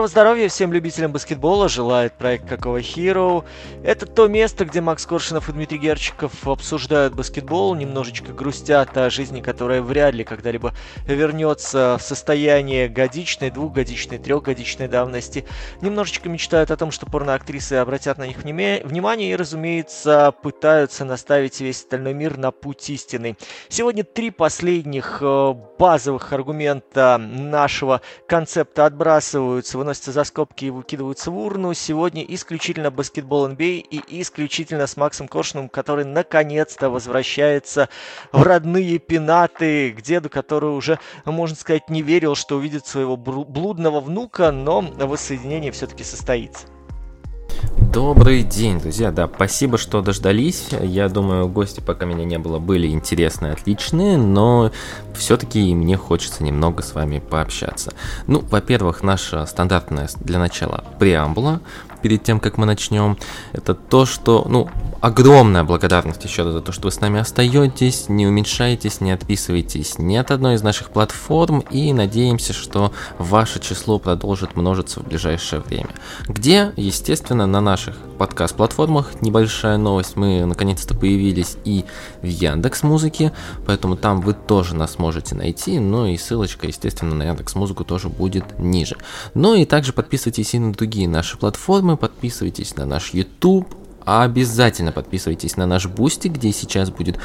Доброго здоровья всем любителям баскетбола, желает проект Какого Hero. Это то место, где Макс Коршинов и Дмитрий Герчиков обсуждают баскетбол, немножечко грустят о жизни, которая вряд ли когда-либо вернется в состояние годичной, двухгодичной, трехгодичной давности. Немножечко мечтают о том, что порноактрисы обратят на них внимание и, разумеется, пытаются наставить весь остальной мир на путь истины. Сегодня три последних э, базовых аргумента нашего концепта отбрасываются выкидываются, выносятся за скобки и выкидываются в урну. Сегодня исключительно баскетбол NBA а и исключительно с Максом Коршуном, который наконец-то возвращается в родные пенаты, к деду, который уже, можно сказать, не верил, что увидит своего блудного внука, но воссоединение все-таки состоится. Добрый день, друзья. Да, спасибо, что дождались. Я думаю, гости, пока меня не было, были интересные, отличные, но все-таки мне хочется немного с вами пообщаться. Ну, во-первых, наша стандартная для начала преамбула перед тем, как мы начнем, это то, что, ну, огромная благодарность еще за то, что вы с нами остаетесь, не уменьшаетесь, не отписываетесь ни от одной из наших платформ и надеемся, что ваше число продолжит множиться в ближайшее время. Где, естественно, на наших подкаст-платформах небольшая новость, мы наконец-то появились и в Яндекс Музыке, поэтому там вы тоже нас можете найти, ну и ссылочка, естественно, на Яндекс Музыку тоже будет ниже. Ну и также подписывайтесь и на другие наши платформы, подписывайтесь на наш YouTube, обязательно подписывайтесь на наш Бусти, где сейчас будет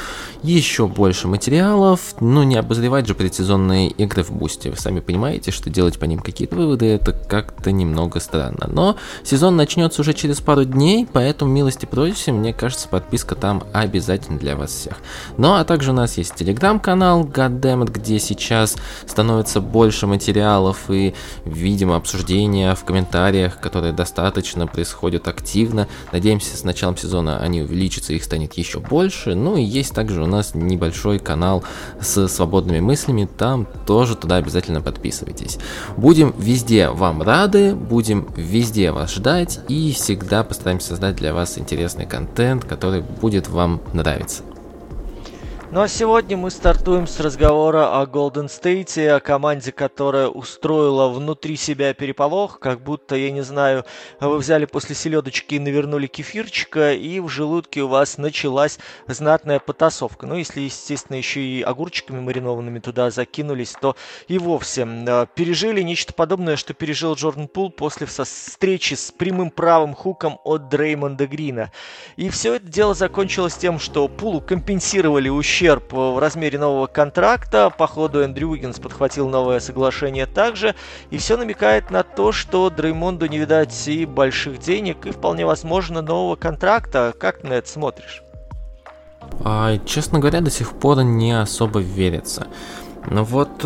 еще больше материалов. Ну, не обозревать же предсезонные игры в Бусти. Вы сами понимаете, что делать по ним какие-то выводы, это как-то немного странно. Но сезон начнется уже через пару дней, поэтому милости просим, мне кажется, подписка там обязательно для вас всех. Ну, а также у нас есть телеграм-канал Goddammit, где сейчас становится больше материалов и, видимо, обсуждения в комментариях, которые достаточно происходят активно. Надеемся, началом сезона они увеличатся, их станет еще больше. Ну и есть также у нас небольшой канал с свободными мыслями, там тоже туда обязательно подписывайтесь. Будем везде вам рады, будем везде вас ждать и всегда постараемся создать для вас интересный контент, который будет вам нравиться. Ну а сегодня мы стартуем с разговора о Golden State, о команде, которая устроила внутри себя переполох, как будто, я не знаю, вы взяли после селедочки и навернули кефирчика, и в желудке у вас началась знатная потасовка. Ну, если, естественно, еще и огурчиками маринованными туда закинулись, то и вовсе э, пережили нечто подобное, что пережил Джордан Пул после встречи с прямым правым хуком от Дреймонда Грина. И все это дело закончилось тем, что Пулу компенсировали ущерб ущерб в размере нового контракта. По ходу Эндрю Уиггинс подхватил новое соглашение также. И все намекает на то, что Дреймонду не видать и больших денег, и вполне возможно нового контракта. Как на это смотришь? А, честно говоря, до сих пор не особо верится. Но вот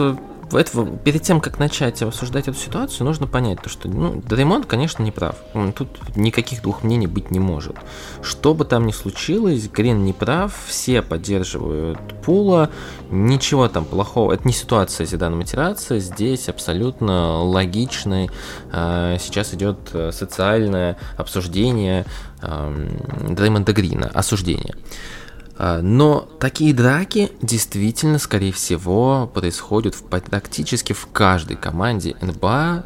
э, этого, перед тем, как начать обсуждать эту ситуацию, нужно понять то, что ну, Дреймонд, конечно, не прав. Тут никаких двух мнений быть не может. Что бы там ни случилось, Грин не прав, все поддерживают Пула, ничего там плохого. Это не ситуация Зидана Матерация, здесь абсолютно логичный. А, сейчас идет э, социальное обсуждение Дреймонда Грина, осуждение. Но такие драки действительно, скорее всего, происходят в, практически в каждой команде НБА.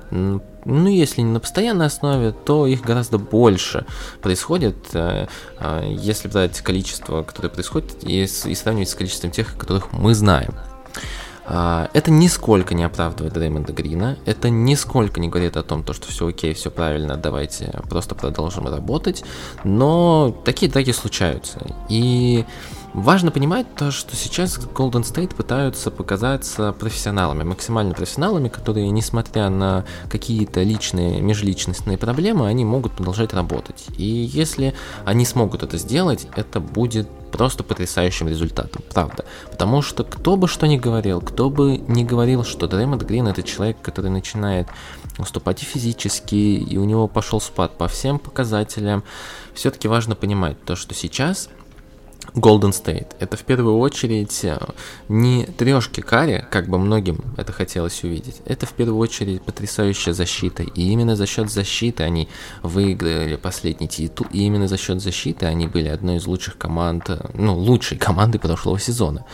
Ну, если не на постоянной основе, то их гораздо больше происходит, э, а, если брать количество, которое происходит, и, и сравнивать с количеством тех, которых мы знаем. А, это нисколько не оправдывает Дреймонда Грина, это нисколько не говорит о том, то, что все окей, все правильно, давайте просто продолжим работать, но такие драки случаются. И Важно понимать то, что сейчас Golden State пытаются показаться профессионалами, максимально профессионалами, которые, несмотря на какие-то личные, межличностные проблемы, они могут продолжать работать. И если они смогут это сделать, это будет просто потрясающим результатом, правда. Потому что кто бы что ни говорил, кто бы ни говорил, что Дреймонд Грин это человек, который начинает уступать и физически, и у него пошел спад по всем показателям, все-таки важно понимать то, что сейчас Golden State. Это в первую очередь э, не трешки карри, как бы многим это хотелось увидеть. Это в первую очередь потрясающая защита. И именно за счет защиты они выиграли последний титул. И именно за счет защиты они были одной из лучших команд, э, ну, лучшей команды прошлого сезона.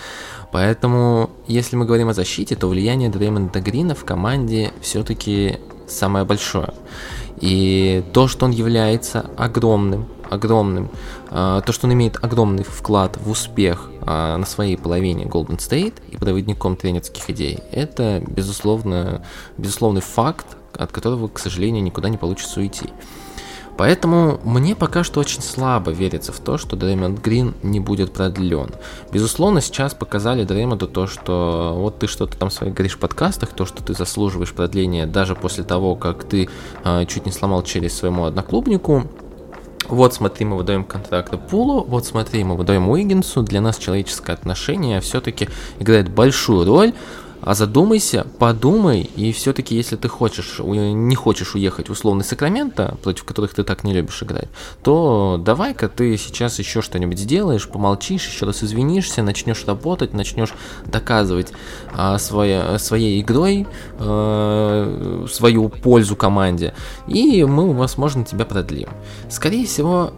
Поэтому, если мы говорим о защите, то влияние Дреймонда Грина в команде все-таки самое большое. И то, что он является огромным, огромным, а, то, что он имеет огромный вклад в успех а, на своей половине Golden State и проводником тренерских идей, это, безусловно, безусловный факт, от которого, к сожалению, никуда не получится уйти. Поэтому мне пока что очень слабо верится в то, что Дреймонд Грин не будет продлен. Безусловно, сейчас показали Дреймонду то, что вот ты что-то там своих говоришь в подкастах, то, что ты заслуживаешь продления даже после того, как ты э, чуть не сломал челюсть своему одноклубнику. Вот смотри, мы выдаем контракт Пулу, вот смотри, мы выдаем Уиггинсу. Для нас человеческое отношение все-таки играет большую роль. А задумайся, подумай, и все-таки, если ты хочешь, не хочешь уехать в условный Сакраменто, против которых ты так не любишь играть, то давай-ка ты сейчас еще что-нибудь сделаешь, помолчишь, еще раз извинишься, начнешь работать, начнешь доказывать а, своя, своей игрой а, свою пользу команде, и мы, возможно, тебя продлим. Скорее всего,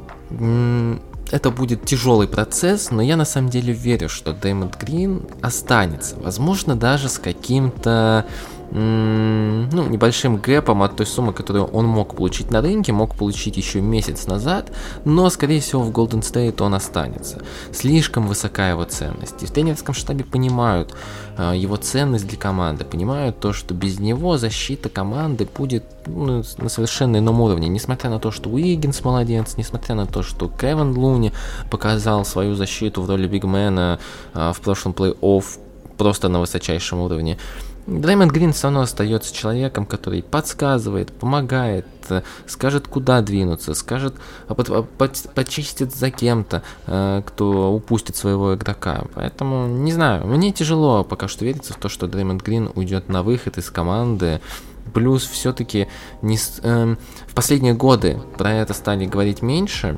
это будет тяжелый процесс, но я на самом деле верю, что Дэймонд Грин останется. Возможно, даже с каким-то ну, небольшим гэпом от той суммы, которую он мог получить на рынке, мог получить еще месяц назад, но, скорее всего, в Golden State он останется. Слишком высока его ценность. И в тренерском штабе понимают э, его ценность для команды, понимают то, что без него защита команды будет ну, на совершенно ином уровне. Несмотря на то, что Уиггинс молодец, несмотря на то, что Кевин Луни показал свою защиту в роли бигмена э, в прошлом плей-офф просто на высочайшем уровне. Дреймонд Грин все равно остается человеком, который подсказывает, помогает, э, скажет, куда двинуться, скажет, а а почистит за кем-то, э, кто упустит своего игрока. Поэтому, не знаю, мне тяжело пока что верится в то, что Дреймонд Грин уйдет на выход из команды. Плюс все-таки не, э, в последние годы про это стали говорить меньше,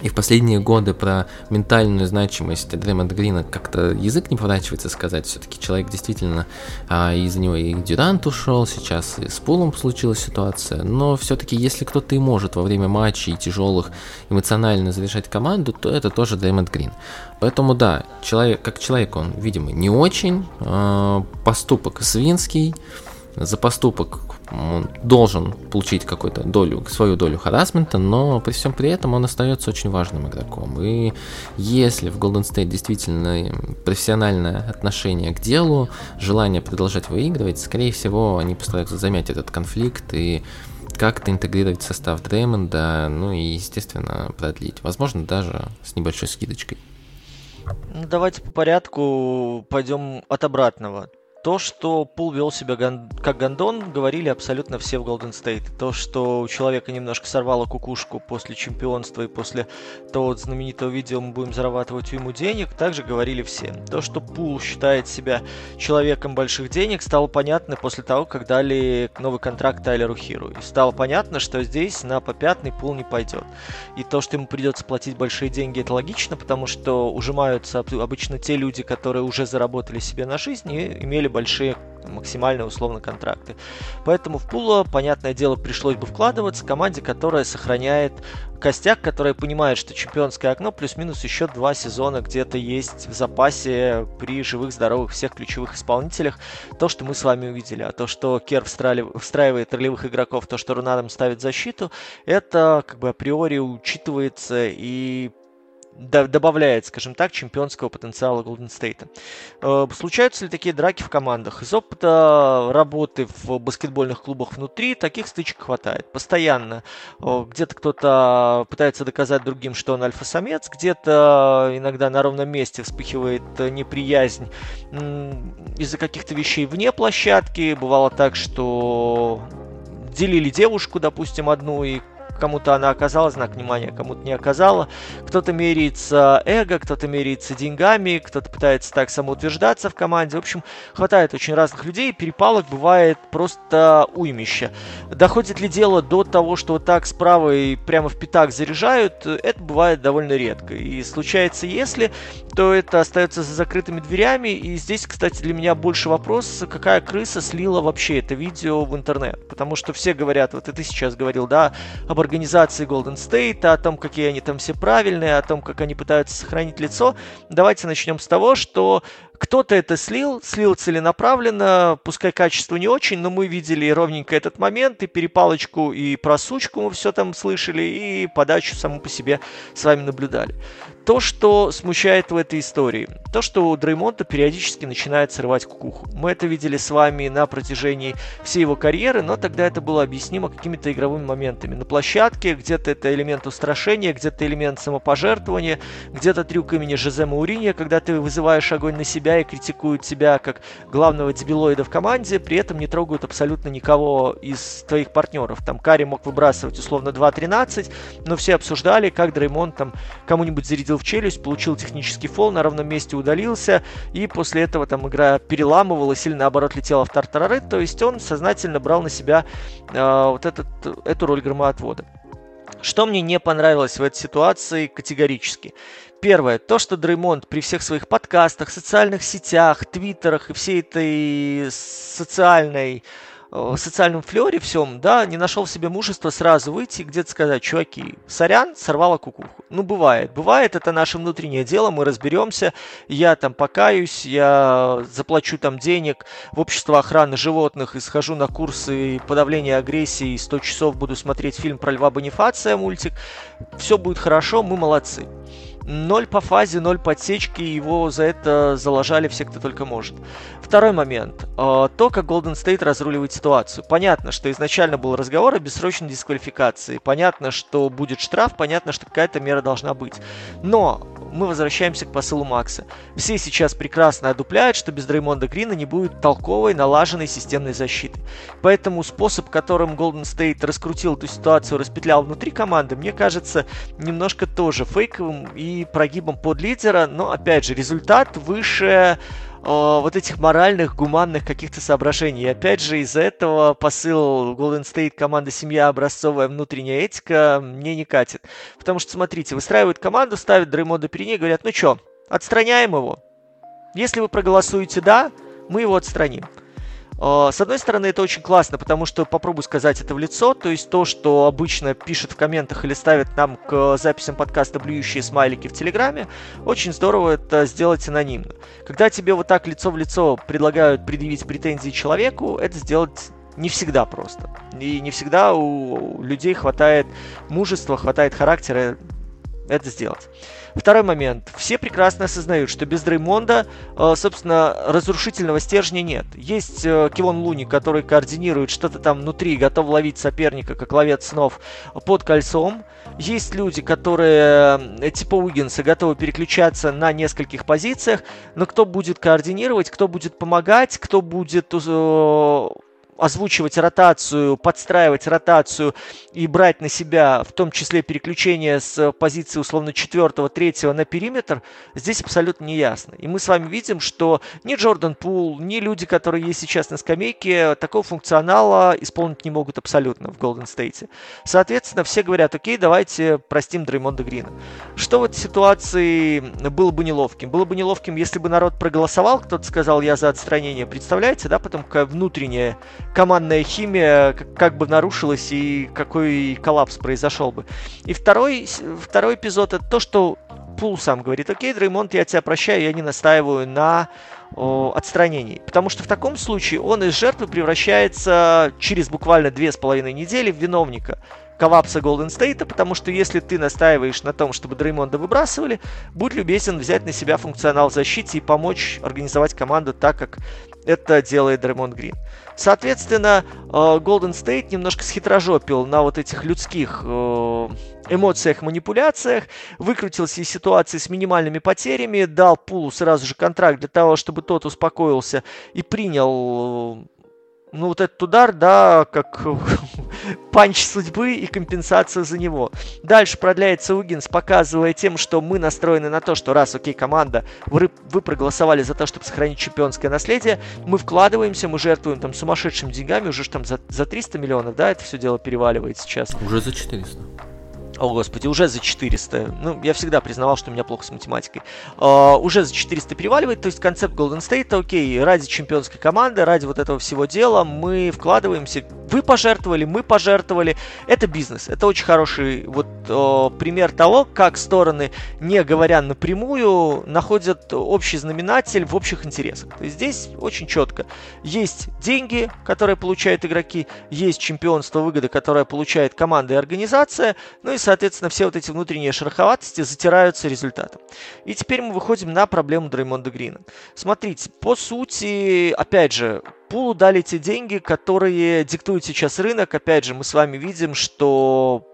и в последние годы про ментальную значимость Дреймонда Грина как-то язык не поворачивается сказать. Все-таки человек действительно а, из-за него и Дюрант ушел, сейчас и с Пулом случилась ситуация. Но все-таки если кто-то и может во время матчей тяжелых эмоционально завершать команду, то это тоже Дреймонд Грин. Поэтому да, человек, как человек он, видимо, не очень. А, поступок свинский за поступок он должен получить какую-то долю, свою долю харасмента, но при всем при этом он остается очень важным игроком. И если в Golden State действительно профессиональное отношение к делу, желание продолжать выигрывать, скорее всего, они постараются замять этот конфликт и как-то интегрировать состав Дреймонда, ну и, естественно, продлить. Возможно, даже с небольшой скидочкой. Ну, давайте по порядку пойдем от обратного. То, что Пул вел себя гон... как гондон, говорили абсолютно все в Golden State. То, что у человека немножко сорвало кукушку после чемпионства и после того знаменитого видео «Мы будем зарабатывать ему денег», также говорили все. То, что Пул считает себя человеком больших денег, стало понятно после того, как дали новый контракт Тайлеру Хиру. И стало понятно, что здесь на попятный Пул не пойдет. И то, что ему придется платить большие деньги, это логично, потому что ужимаются обычно те люди, которые уже заработали себе на жизнь и имели были большие максимальные условно контракты. Поэтому в Пула, понятное дело, пришлось бы вкладываться команде, которая сохраняет костяк, которая понимает, что чемпионское окно плюс-минус еще два сезона где-то есть в запасе при живых, здоровых всех ключевых исполнителях. То, что мы с вами увидели. А то, что Кер встраивает ролевых игроков, то, что Рунадом ставит защиту, это как бы априори учитывается и добавляет, скажем так, чемпионского потенциала Golden State. Э, случаются ли такие драки в командах? Из опыта работы в баскетбольных клубах внутри таких стычек хватает. Постоянно э, где-то кто-то пытается доказать другим, что он альфа-самец, где-то иногда на ровном месте вспыхивает неприязнь из-за каких-то вещей вне площадки. Бывало так, что делили девушку, допустим, одну, и кому-то она оказала знак внимания, кому-то не оказала. Кто-то меряется эго, кто-то меряется деньгами, кто-то пытается так самоутверждаться в команде. В общем, хватает очень разных людей, перепалок бывает просто уймище. Доходит ли дело до того, что вот так справа и прямо в пятак заряжают, это бывает довольно редко. И случается, если, то это остается за закрытыми дверями. И здесь, кстати, для меня больше вопрос, какая крыса слила вообще это видео в интернет. Потому что все говорят, вот и ты сейчас говорил, да, об организации Golden State, о том, какие они там все правильные, о том, как они пытаются сохранить лицо. Давайте начнем с того, что кто-то это слил, слил целенаправленно, пускай качество не очень, но мы видели ровненько этот момент, и перепалочку, и просучку мы все там слышали, и подачу саму по себе с вами наблюдали. То, что смущает в этой истории, то, что у Дреймонта периодически начинает срывать кукуху. Мы это видели с вами на протяжении всей его карьеры, но тогда это было объяснимо какими-то игровыми моментами. На площадке где-то это элемент устрашения, где-то элемент самопожертвования, где-то трюк имени Жозе Мауринья, когда ты вызываешь огонь на себя и критикуют тебя как главного дебилоида в команде, при этом не трогают абсолютно никого из твоих партнеров. Там Карри мог выбрасывать условно 2-13, но все обсуждали, как Дреймонд там кому-нибудь зарядил в челюсть, получил технический фол, на ровном месте удалился, и после этого там игра переламывалась или наоборот летела в тартарары, то есть он сознательно брал на себя э, вот этот, эту роль громоотвода. Что мне не понравилось в этой ситуации категорически? Первое, то, что Дреймонд при всех своих подкастах, социальных сетях, твиттерах и всей этой социальной социальном флере всем, да, не нашел в себе мужества сразу выйти и где-то сказать, чуваки, сорян, сорвала кукуху. Ну, бывает. Бывает, это наше внутреннее дело, мы разберемся, я там покаюсь, я заплачу там денег в общество охраны животных и схожу на курсы подавления агрессии, 100 часов буду смотреть фильм про Льва Бонифация, мультик. Все будет хорошо, мы молодцы. Ноль по фазе, ноль подсечки, его за это заложали все, кто только может. Второй момент. А, то, как Golden State разруливает ситуацию. Понятно, что изначально был разговор о бессрочной дисквалификации. Понятно, что будет штраф, понятно, что какая-то мера должна быть. Но мы возвращаемся к посылу Макса. Все сейчас прекрасно одупляют, что без Дреймонда Грина не будет толковой, налаженной системной защиты. Поэтому способ, которым Golden State раскрутил эту ситуацию, распетлял внутри команды, мне кажется немножко тоже фейковым и прогибом под лидера. Но, опять же, результат выше вот этих моральных, гуманных каких-то соображений. И опять же, из-за этого посыл Golden State команда семья образцовая внутренняя этика мне не катит. Потому что, смотрите, выстраивают команду, ставят Дреймонда перед ней, говорят, ну что, отстраняем его. Если вы проголосуете «да», мы его отстраним. А, с одной стороны, это очень классно, потому что попробую сказать это в лицо, то есть то, что обычно пишет в комментах или ставит нам к записям подкаста блюющие смайлики в Телеграме, очень здорово это сделать анонимно. Когда тебе вот так лицо в лицо предлагают предъявить претензии человеку, это сделать не всегда просто. И не всегда у людей хватает мужества, хватает характера это сделать. Второй момент. Все прекрасно осознают, что без Дреймонда, э, собственно, разрушительного стержня нет. Есть э, Кивон Луни, который координирует что-то там внутри, готов ловить соперника, как ловец снов, под кольцом. Есть люди, которые, э, типа Уиггинса, готовы переключаться на нескольких позициях, но кто будет координировать, кто будет помогать, кто будет озвучивать ротацию, подстраивать ротацию и брать на себя, в том числе переключение с позиции условно четвертого, третьего на периметр, здесь абсолютно не ясно. И мы с вами видим, что ни Джордан Пул, ни люди, которые есть сейчас на скамейке, такого функционала исполнить не могут абсолютно в Голден Стейте. Соответственно, все говорят, окей, давайте простим Дреймонда Грина. Что в этой ситуации было бы неловким? Было бы неловким, если бы народ проголосовал, кто-то сказал, я за отстранение. Представляете, да, потом какая внутренняя командная химия как бы нарушилась и какой коллапс произошел бы. И второй, второй эпизод это то, что Пул сам говорит, окей, Дреймонд, я тебя прощаю, я не настаиваю на о, отстранении. Потому что в таком случае он из жертвы превращается через буквально две с половиной недели в виновника коллапса Голден Стейта, потому что если ты настаиваешь на том, чтобы Дреймонда выбрасывали, будь любезен взять на себя функционал защиты и помочь организовать команду так, как это делает Дреймонд Грин. Соответственно, Golden э, State немножко схитрожопил на вот этих людских э, эмоциях, манипуляциях, выкрутился из ситуации с минимальными потерями, дал Пулу сразу же контракт для того, чтобы тот успокоился и принял э, ну, вот этот удар, да, как панч судьбы и компенсация за него. Дальше продляется Угинс, показывая тем, что мы настроены на то, что раз, окей, команда, вы, вы проголосовали за то, чтобы сохранить чемпионское наследие, мы вкладываемся, мы жертвуем там сумасшедшими деньгами, уже там за, за 300 миллионов, да, это все дело переваливает сейчас. Уже за 400. О, господи, уже за 400. Ну, я всегда признавал, что у меня плохо с математикой. Uh, уже за 400 переваливает, то есть концепт Golden State, окей, ради чемпионской команды, ради вот этого всего дела мы вкладываемся. Вы пожертвовали, мы пожертвовали. Это бизнес. Это очень хороший вот uh, пример того, как стороны, не говоря напрямую, находят общий знаменатель в общих интересах. То есть здесь очень четко. Есть деньги, которые получают игроки, есть чемпионство выгоды, которое получает команда и организация, ну и соответственно, все вот эти внутренние шероховатости затираются результатом. И теперь мы выходим на проблему Дреймонда Грина. Смотрите, по сути, опять же, Пулу дали те деньги, которые диктуют сейчас рынок. Опять же, мы с вами видим, что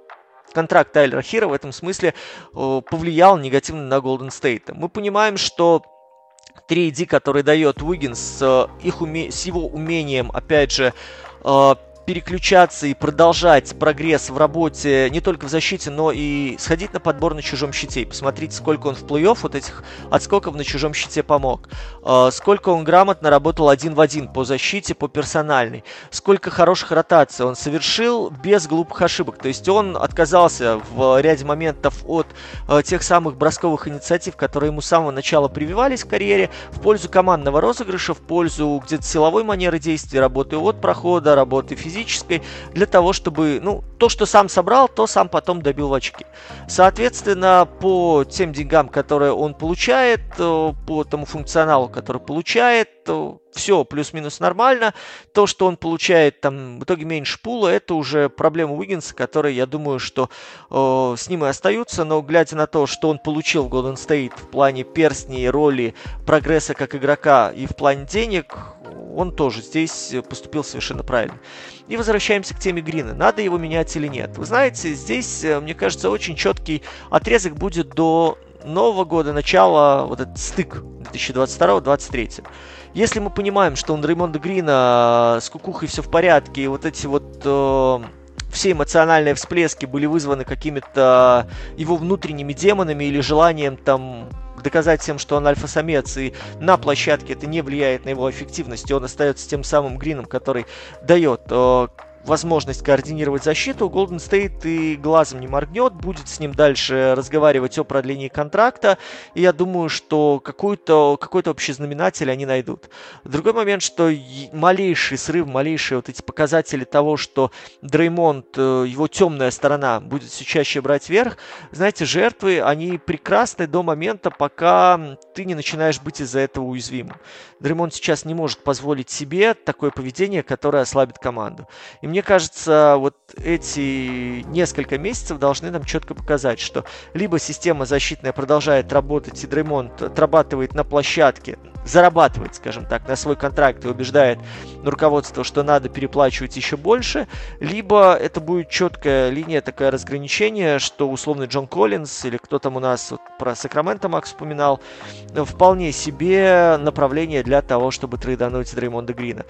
контракт Тайлера Хира в этом смысле э, повлиял негативно на Голден Стейт. Мы понимаем, что 3D, который дает Уиггинс с, их уме... с его умением, опять же, э, переключаться и продолжать прогресс в работе не только в защите, но и сходить на подбор на чужом щите. И посмотрите, сколько он в плей-офф вот этих отскоков на чужом щите помог. А, сколько он грамотно работал один в один по защите, по персональной. Сколько хороших ротаций он совершил без глупых ошибок. То есть он отказался в ряде моментов от а, тех самых бросковых инициатив, которые ему с самого начала прививались в карьере, в пользу командного розыгрыша, в пользу где-то силовой манеры действия, работы от прохода, работы физической физической, для того, чтобы, ну, то, что сам собрал, то сам потом добил в очки. Соответственно, по тем деньгам, которые он получает, э, по тому функционалу, который получает, все плюс-минус нормально. То, что он получает там в итоге меньше пула, это уже проблема Уиггинса, которые, я думаю, что э, с ним и остаются. Но глядя на то, что он получил в Golden State в плане перстней, роли, прогресса как игрока и в плане денег, он тоже здесь поступил совершенно правильно. И возвращаемся к теме Грина. Надо его менять или нет? Вы знаете, здесь, э, мне кажется, очень четкий отрезок будет до Нового года, начала, вот этот стык 2022-2023. Если мы понимаем, что у Дреймонда Грина с кукухой все в порядке, и вот эти вот э, все эмоциональные всплески были вызваны какими-то его внутренними демонами или желанием там доказать всем, что он альфа-самец, и на площадке это не влияет на его эффективность, и он остается тем самым Грином, который дает возможность координировать защиту, Golden State и глазом не моргнет, будет с ним дальше разговаривать о продлении контракта, и я думаю, что какой-то какой общий знаменатель они найдут. Другой момент, что малейший срыв, малейшие вот эти показатели того, что Дреймонд, э, его темная сторона будет все чаще брать верх, знаете, жертвы, они прекрасны до момента, пока ты не начинаешь быть из-за этого уязвимым. Дреймонд сейчас не может позволить себе такое поведение, которое ослабит команду. И мне кажется, вот эти несколько месяцев должны нам четко показать, что либо система защитная продолжает работать, и Дреймонд отрабатывает на площадке, зарабатывает, скажем так, на свой контракт и убеждает руководство, что надо переплачивать еще больше, либо это будет четкая линия, такое разграничение, что условный Джон Коллинз или кто там у нас вот про Сакраменто Макс вспоминал, вполне себе направление для того, чтобы трейдануть Дреймонда Грина.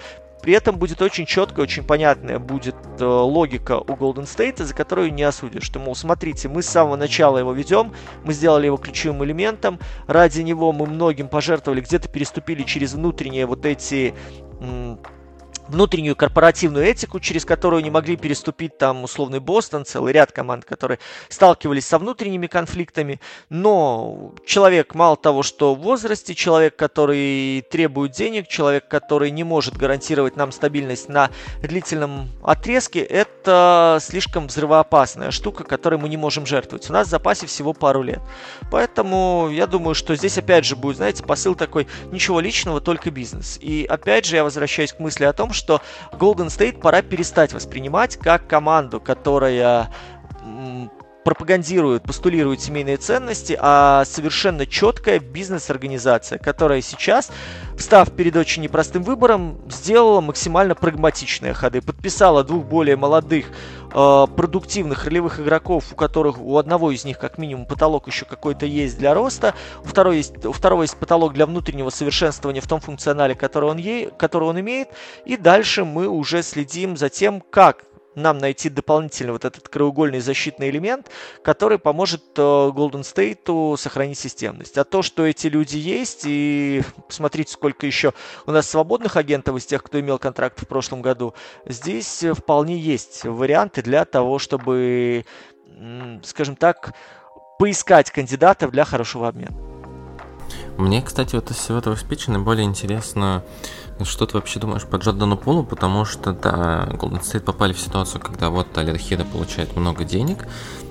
При этом будет очень четкая, очень понятная будет э, логика у Golden State, за которую не осудишь. Что, мол, смотрите, мы с самого начала его ведем, мы сделали его ключевым элементом, ради него мы многим пожертвовали, где-то переступили через внутренние вот эти внутреннюю корпоративную этику, через которую не могли переступить там условный Бостон, целый ряд команд, которые сталкивались со внутренними конфликтами. Но человек, мало того, что в возрасте, человек, который требует денег, человек, который не может гарантировать нам стабильность на длительном отрезке, это слишком взрывоопасная штука, которой мы не можем жертвовать. У нас в запасе всего пару лет. Поэтому я думаю, что здесь опять же будет, знаете, посыл такой, ничего личного, только бизнес. И опять же я возвращаюсь к мысли о том, что Golden State пора перестать воспринимать как команду, которая пропагандирует, постулирует семейные ценности, а совершенно четкая бизнес-организация, которая сейчас, встав перед очень непростым выбором, сделала максимально прагматичные ходы, подписала двух более молодых э, продуктивных ролевых игроков, у которых у одного из них как минимум потолок еще какой-то есть для роста, у второго есть, у второго есть потолок для внутреннего совершенствования в том функционале, который он, е, который он имеет, и дальше мы уже следим за тем, как нам найти дополнительный вот этот краеугольный защитный элемент, который поможет э, Golden State сохранить системность. А то, что эти люди есть, и посмотрите, сколько еще у нас свободных агентов из тех, кто имел контракт в прошлом году, здесь вполне есть варианты для того, чтобы скажем так, поискать кандидатов для хорошего обмена. Мне, кстати, вот из всего этого спича наиболее интересно, что ты вообще думаешь по Джордану Пулу, потому что, да, Golden State попали в ситуацию, когда вот Талер Хида получает много денег,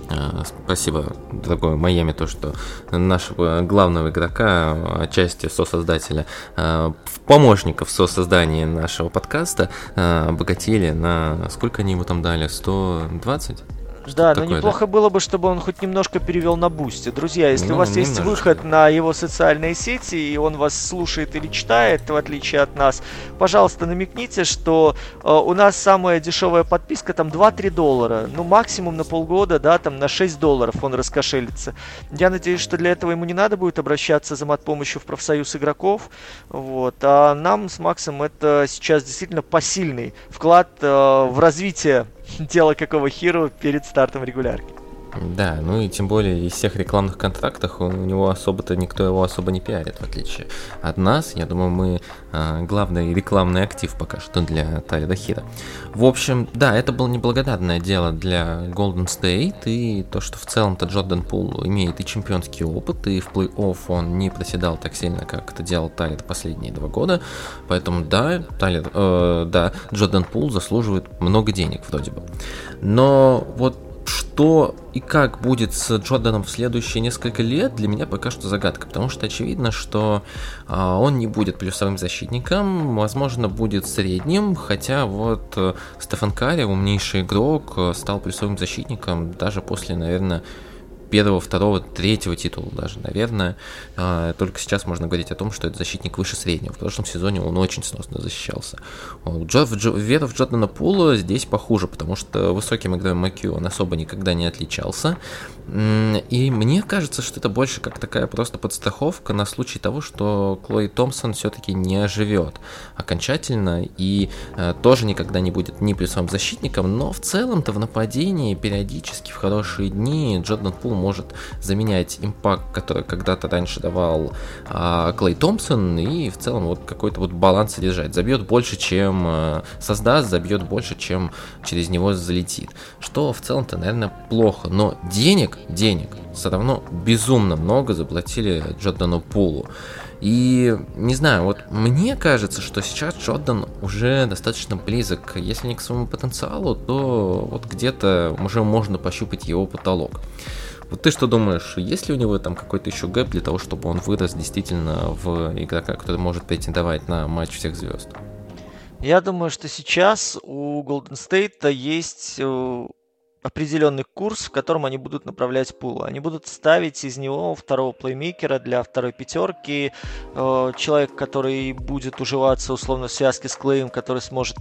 э, Спасибо, дорогой Майами, то, что нашего главного игрока, отчасти сосоздателя, э, помощников в создании нашего подкаста э, обогатили на... Сколько они ему там дали? 120? Да, но неплохо да? было бы, чтобы он хоть немножко перевел на бусте. Друзья, если ну, у вас немножко. есть выход на его социальные сети, и он вас слушает или читает, в отличие от нас, пожалуйста, намекните, что э, у нас самая дешевая подписка там 2-3 доллара. Ну, максимум на полгода, да, там на 6 долларов он раскошелится. Я надеюсь, что для этого ему не надо будет обращаться за мат-помощью в профсоюз игроков. Вот. А нам с Максом это сейчас действительно посильный вклад э, в развитие дело какого хиру перед стартом регулярки. Да, ну и тем более из всех рекламных контрактов у него особо-то никто его особо не пиарит, в отличие от нас. Я думаю, мы э, главный рекламный актив пока что для Талида Хира. В общем, да, это было неблагодарное дело для Golden State, и то, что в целом-то Джордан Пул имеет и чемпионский опыт, и в плей-офф он не проседал так сильно, как это делал Талид последние два года. Поэтому да, Талид, э, да, Джордан Пул заслуживает много денег вроде бы. Но вот что и как будет с Джорданом в следующие несколько лет, для меня пока что загадка, потому что очевидно, что э, он не будет плюсовым защитником, возможно, будет средним, хотя вот э, Стефан Карри, умнейший игрок, э, стал плюсовым защитником даже после, наверное, первого, второго, третьего титула даже, наверное. А, только сейчас можно говорить о том, что это защитник выше среднего. В прошлом сезоне он очень сносно защищался. Джо, Джо, вера в Джордана Пула здесь похуже, потому что высоким игровым Макью он особо никогда не отличался. И мне кажется, что это больше как такая просто подстраховка на случай того, что Клой Томпсон все-таки не оживет окончательно и э, тоже никогда не будет ни плюсовым защитником, но в целом-то в нападении периодически в хорошие дни Джордан Пул может заменять импакт, который когда-то раньше давал э, Клей Томпсон и в целом вот какой-то вот баланс содержать. Забьет больше, чем э, создаст, забьет больше, чем через него залетит. Что в целом-то, наверное, плохо, но денег, денег все равно безумно много заплатили Джордану Пулу. И не знаю, вот мне кажется, что сейчас Джордан уже достаточно близок, если не к своему потенциалу, то вот где-то уже можно пощупать его потолок. Вот ты что думаешь, есть ли у него там какой-то еще гэп для того, чтобы он вырос действительно в игрока, который может претендовать на матч всех звезд? Я думаю, что сейчас у Golden State есть э, определенный курс, в котором они будут направлять пул. Они будут ставить из него второго плеймейкера для второй пятерки. Э, человек, который будет уживаться условно в связке с Клеем, который сможет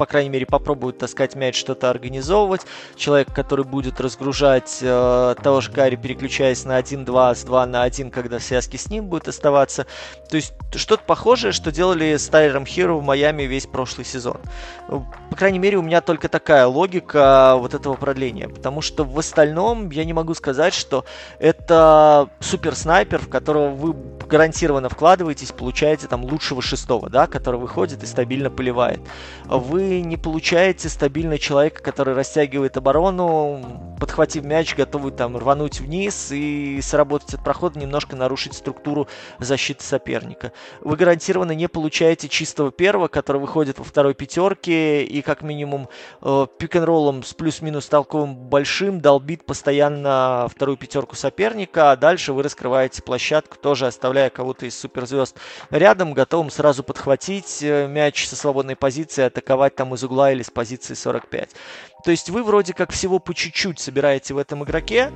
по крайней мере, попробует таскать мяч, что-то организовывать. Человек, который будет разгружать э, того же Карри, переключаясь на 1-2, с 2 на 1, когда связки с ним будет оставаться. То есть что-то похожее, что делали с Тайлером Хиро в Майами весь прошлый сезон. По крайней мере, у меня только такая логика вот этого продления. Потому что в остальном я не могу сказать, что это супер снайпер, в которого вы гарантированно вкладываетесь, получаете там лучшего шестого, да, который выходит и стабильно поливает. Вы не получаете стабильно человека, который растягивает оборону, подхватив мяч, готовый там рвануть вниз и сработать от прохода, немножко нарушить структуру защиты соперника. Вы гарантированно не получаете чистого первого, который выходит во второй пятерке и как минимум э, пик-н-роллом с плюс-минус толковым большим долбит постоянно вторую пятерку соперника, а дальше вы раскрываете площадку, тоже оставляя кого-то из суперзвезд рядом, готовым сразу подхватить э, мяч со свободной позиции, атаковать там из угла или с позиции 45. То есть вы вроде как всего по чуть-чуть собираете в этом игроке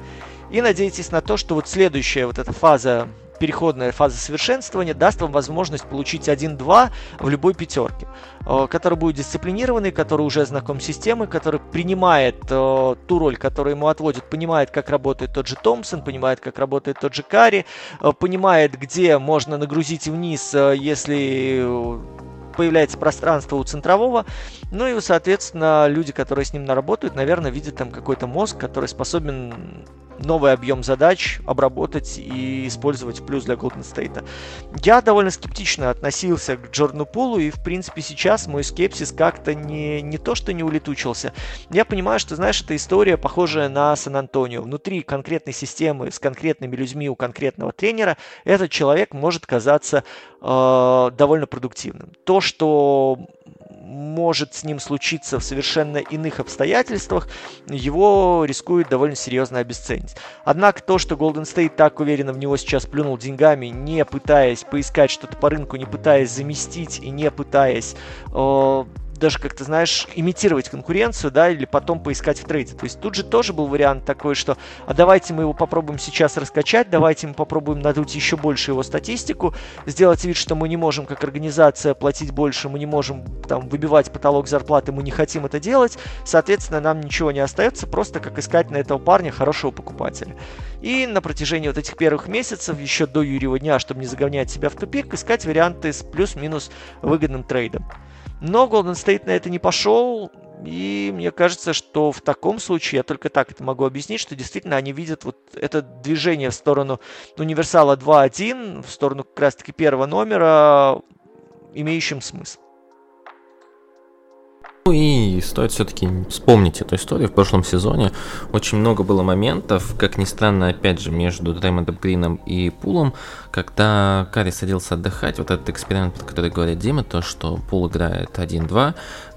и надеетесь на то, что вот следующая вот эта фаза переходная фаза совершенствования даст вам возможность получить 1-2 в любой пятерке, э, который будет дисциплинированный, который уже знаком с системой, который принимает э, ту роль, которую ему отводит, понимает, как работает тот же Томпсон, понимает, как работает тот же Карри, э, понимает, где можно нагрузить вниз, если появляется пространство у центрового, ну и, соответственно, люди, которые с ним наработают, наверное, видят там какой-то мозг, который способен новый объем задач обработать и использовать плюс для Golden State. Я довольно скептично относился к Джордану Пулу, и, в принципе, сейчас мой скепсис как-то не, не то, что не улетучился. Я понимаю, что, знаешь, эта история похожая на Сан-Антонио. Внутри конкретной системы с конкретными людьми у конкретного тренера этот человек может казаться э, довольно продуктивным. То, что может с ним случиться в совершенно иных обстоятельствах, его рискует довольно серьезно обесценить. Однако то, что Golden State так уверенно в него сейчас плюнул деньгами, не пытаясь поискать что-то по рынку, не пытаясь заместить и не пытаясь э, даже как-то, знаешь, имитировать конкуренцию, да, или потом поискать в трейде. То есть тут же тоже был вариант такой, что а давайте мы его попробуем сейчас раскачать, давайте мы попробуем надуть еще больше его статистику, сделать вид, что мы не можем как организация платить больше, мы не можем там выбивать потолок зарплаты, мы не хотим это делать, соответственно, нам ничего не остается, просто как искать на этого парня хорошего покупателя. И на протяжении вот этих первых месяцев, еще до Юрьева дня, чтобы не загонять себя в тупик, искать варианты с плюс-минус выгодным трейдом. Но Golden State на это не пошел, и мне кажется, что в таком случае, я только так это могу объяснить, что действительно они видят вот это движение в сторону универсала 2.1, в сторону как раз-таки первого номера, имеющим смысл. Ну и стоит все-таки вспомнить эту историю. В прошлом сезоне очень много было моментов, как ни странно, опять же, между Дреймондом Грином и Пулом, когда Карри садился отдыхать, вот этот эксперимент, про который говорит Дима, то, что Пул играет 1-2,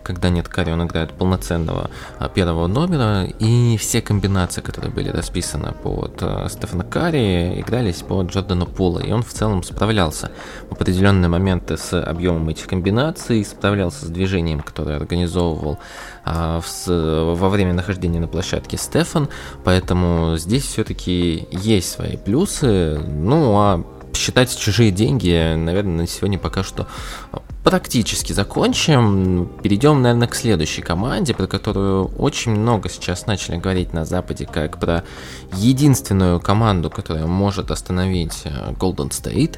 когда нет Карри, он играет полноценного а, первого номера, и все комбинации, которые были расписаны под а, Стефана Карри, игрались под Джордана Пула, и он в целом справлялся в определенные моменты с объемом этих комбинаций, справлялся с движением, которое организовывал а, во время нахождения на площадке Стефан, поэтому здесь все-таки есть свои плюсы, ну а считать чужие деньги, наверное, на сегодня пока что практически закончим. Перейдем, наверное, к следующей команде, про которую очень много сейчас начали говорить на Западе, как про единственную команду, которая может остановить э, Golden State.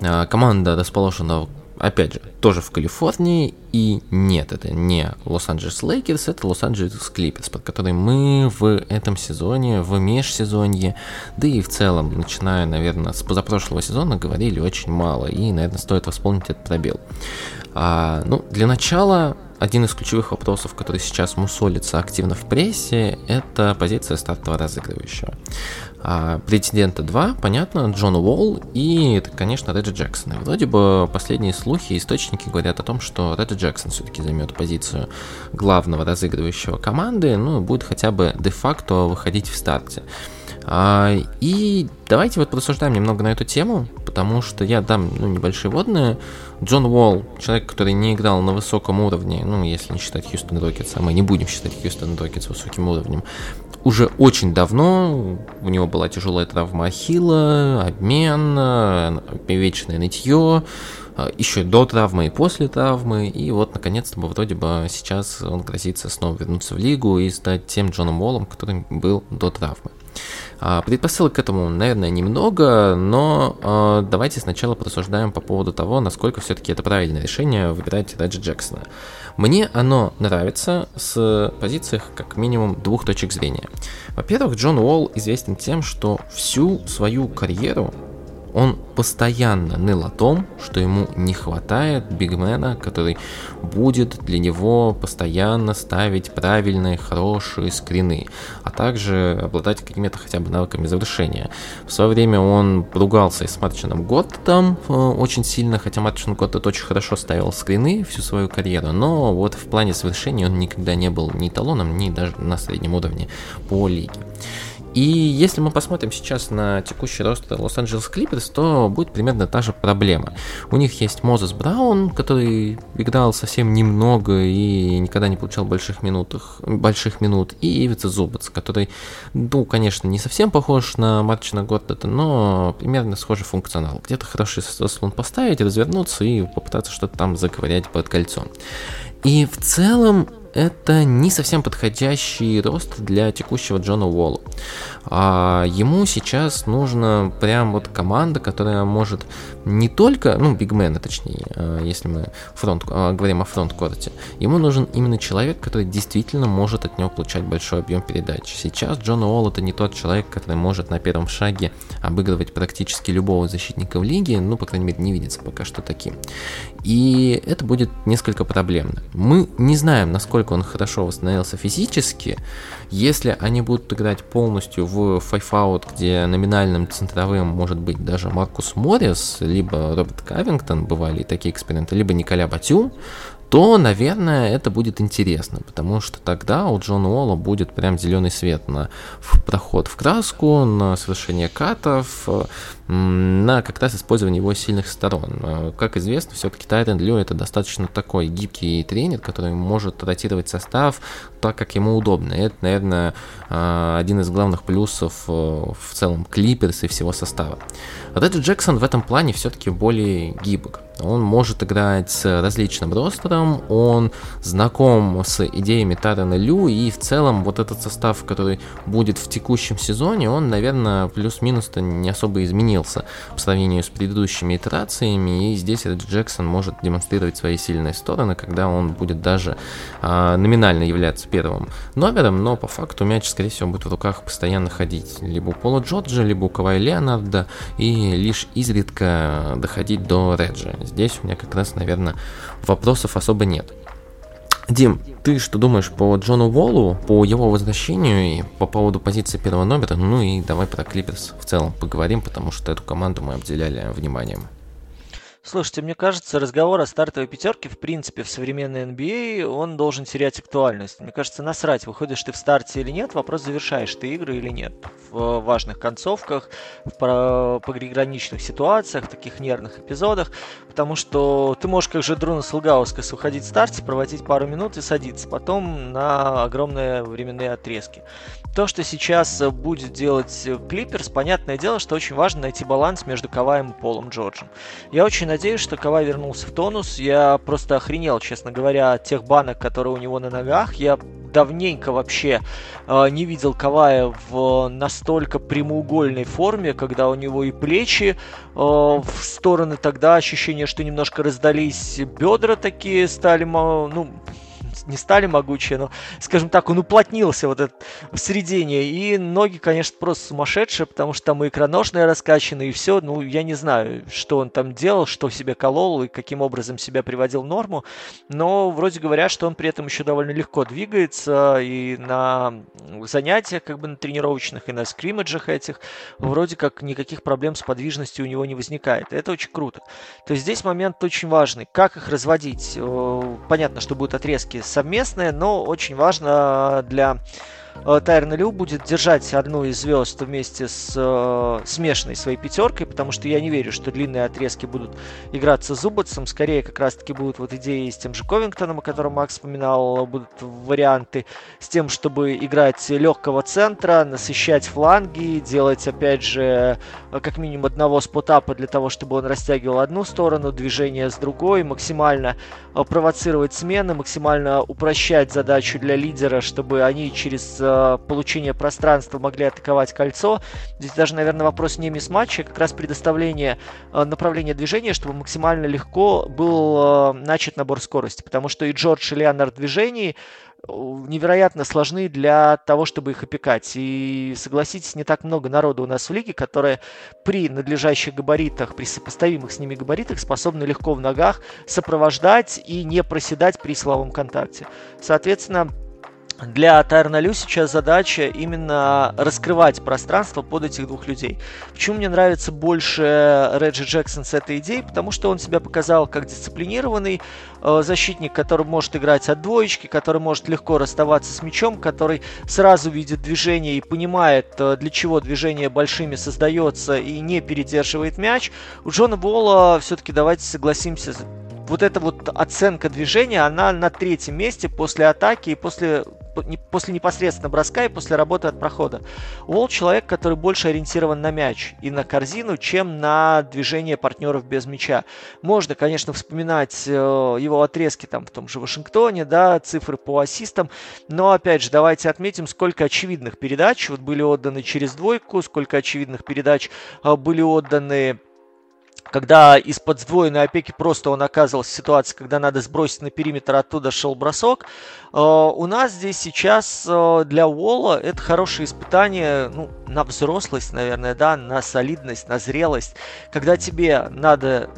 Э, команда расположена опять же, тоже в Калифорнии, и нет, это не Лос-Анджелес Лейкерс, это Лос-Анджелес Клиперс, под который мы в этом сезоне, в межсезонье, да и в целом, начиная, наверное, с позапрошлого сезона, говорили очень мало, и, наверное, стоит восполнить этот пробел. А, ну, для начала, один из ключевых вопросов, который сейчас мусолится активно в прессе, это позиция стартового разыгрывающего. А, претендента 2, понятно, Джон Уолл и, конечно, Реджи Джексон. И вроде бы последние слухи источники говорят о том, что Реджи Джексон все-таки займет позицию главного разыгрывающего команды, ну, будет хотя бы де-факто выходить в старте. А, и давайте вот порассуждаем немного на эту тему, потому что я дам ну, небольшие водные. Джон Уолл, человек, который не играл на высоком уровне, ну, если не считать Хьюстон Рокетс, а мы не будем считать Хьюстон Рокетс высоким уровнем, уже очень давно у него была тяжелая травма ахилла, обмен, э, вечное нытье, э, еще до травмы и после травмы, и вот наконец-то вроде бы сейчас он грозится снова вернуться в лигу и стать тем Джоном Уоллом, которым был до травмы. А, предпосылок к этому, наверное, немного, но э, давайте сначала порассуждаем по поводу того, насколько все-таки это правильное решение выбирать Реджи Джексона. Мне оно нравится с позиции как минимум двух точек зрения. Во-первых, Джон Уолл известен тем, что всю свою карьеру он постоянно ныл о том, что ему не хватает бигмена, который будет для него постоянно ставить правильные, хорошие скрины, а также обладать какими-то хотя бы навыками завершения. В свое время он ругался и с Марчином Готтом э, очень сильно, хотя Марчин Готтед очень хорошо ставил скрины всю свою карьеру, но вот в плане завершения он никогда не был ни талоном, ни даже на среднем уровне по лиге. И если мы посмотрим сейчас на текущий рост Лос-Анджелес Клиперс, то будет примерно та же проблема. У них есть Мозес Браун, который играл совсем немного и никогда не получал больших, минутах, больших минут, и Ивица Зубац, который, ну, конечно, не совсем похож на Марчина Готтета, но примерно схожий функционал. Где-то хороший слон поставить, развернуться и попытаться что-то там заковырять под кольцом. И в целом это не совсем подходящий рост для текущего Джона Уолла. А ему сейчас нужно прям вот команда, которая может не только, ну, бигмена точнее, а, если мы фронт, а, говорим о фронт-корте, ему нужен именно человек, который действительно может от него получать большой объем передач. Сейчас Джон Уолл это не тот человек, который может на первом шаге обыгрывать практически любого защитника в лиге, ну, по крайней мере, не видится пока что таким. И это будет несколько проблемно. Мы не знаем, насколько он хорошо восстановился физически. Если они будут играть полностью в Out, где номинальным центровым может быть даже Маркус Моррис, либо Роберт Кавингтон, бывали такие эксперименты, либо Николя Батю, то, наверное, это будет интересно, потому что тогда у Джона Уолла будет прям зеленый свет на проход в краску, на совершение катов, на как раз использование его сильных сторон. А, как известно, все-таки Тайрен Лю это достаточно такой гибкий тренер, который может ротировать состав так, как ему удобно. И это, наверное, а, один из главных плюсов э, в целом Клиперс и всего состава. Реджи Джексон в этом плане все-таки более гибок. Он может играть с различным ростером, он знаком с идеями Тарана Лю, и в целом вот этот состав, который будет в текущем сезоне, он, наверное, плюс-минус-то не особо изменился по сравнению с предыдущими итерациями, и здесь Ред Джексон может демонстрировать свои сильные стороны, когда он будет даже а, номинально являться первым номером, но по факту мяч, скорее всего, будет в руках постоянно ходить либо у Пола Джорджа, либо у Кавай Леонарда, и лишь изредка доходить до Реджа. Здесь у меня как раз, наверное, вопросов особо нет. Дим, ты что думаешь по Джону Уоллу, по его возвращению и по поводу позиции первого номера? Ну и давай про Клиперс в целом поговорим, потому что эту команду мы обделяли вниманием. Слушайте, мне кажется, разговор о стартовой пятерке, в принципе, в современной NBA, а, он должен терять актуальность. Мне кажется, насрать, выходишь ты в старте или нет, вопрос, завершаешь ты игры или нет. В важных концовках, в пограничных ситуациях, в таких нервных эпизодах, потому что ты можешь, как же Друнус Лгаускас, уходить в старте, проводить пару минут и садиться потом на огромные временные отрезки. То, что сейчас будет делать Клиперс, понятное дело, что очень важно найти баланс между Каваем и Полом Джорджем. Я очень надеюсь, что Кавай вернулся в тонус. Я просто охренел, честно говоря, от тех банок, которые у него на ногах. Я давненько вообще э, не видел Кавая в настолько прямоугольной форме, когда у него и плечи э, в стороны тогда ощущение, что немножко раздались бедра такие стали, ну, не стали могучие, но, скажем так, он уплотнился вот этот в середине. И ноги, конечно, просто сумасшедшие, потому что там и икроножные раскачаны, и все. Ну, я не знаю, что он там делал, что себе колол и каким образом себя приводил в норму. Но вроде говорят, что он при этом еще довольно легко двигается и на занятиях, как бы на тренировочных, и на скриммиджах этих. Вроде как никаких проблем с подвижностью у него не возникает. Это очень круто. То есть здесь момент очень важный. Как их разводить? Понятно, что будут отрезки совместное, но очень важно для Э, Тайрон Лю будет держать одну из звезд вместе с э, смешанной своей пятеркой, потому что я не верю, что длинные отрезки будут играться Зубацем. Скорее, как раз-таки будут вот идеи с тем же Ковингтоном, о котором Макс вспоминал, будут варианты с тем, чтобы играть легкого центра, насыщать фланги, делать, опять же, как минимум одного спотапа для того, чтобы он растягивал одну сторону, движение с другой, максимально э, провоцировать смены, максимально упрощать задачу для лидера, чтобы они через э, получения пространства могли атаковать кольцо. Здесь даже, наверное, вопрос не мисс-матча, как раз предоставление э, направления движения, чтобы максимально легко был э, начат набор скорости. Потому что и Джордж, и Леонард в движении э, невероятно сложны для того, чтобы их опекать. И согласитесь, не так много народу у нас в лиге, которые при надлежащих габаритах, при сопоставимых с ними габаритах способны легко в ногах сопровождать и не проседать при силовом контакте. Соответственно, для Тайрна Лю сейчас задача именно раскрывать пространство под этих двух людей. Почему мне нравится больше Реджи Джексон с этой идеей? Потому что он себя показал как дисциплинированный э, защитник, который может играть от двоечки, который может легко расставаться с мячом, который сразу видит движение и понимает, э, для чего движение большими создается и не передерживает мяч. У Джона Болла все-таки давайте согласимся, вот эта вот оценка движения, она на третьем месте после атаки и после после непосредственно броска и после работы от прохода. Уолл человек, который больше ориентирован на мяч и на корзину, чем на движение партнеров без мяча. Можно, конечно, вспоминать э, его отрезки там в том же Вашингтоне, да, цифры по ассистам, но опять же, давайте отметим, сколько очевидных передач вот были отданы через двойку, сколько очевидных передач э, были отданы когда из-под сдвоенной опеки просто он оказывался в ситуации, когда надо сбросить на периметр, оттуда шел бросок. Э, у нас здесь сейчас э, для Уолла это хорошее испытание ну, на взрослость, наверное, да, на солидность, на зрелость. Когда тебе надо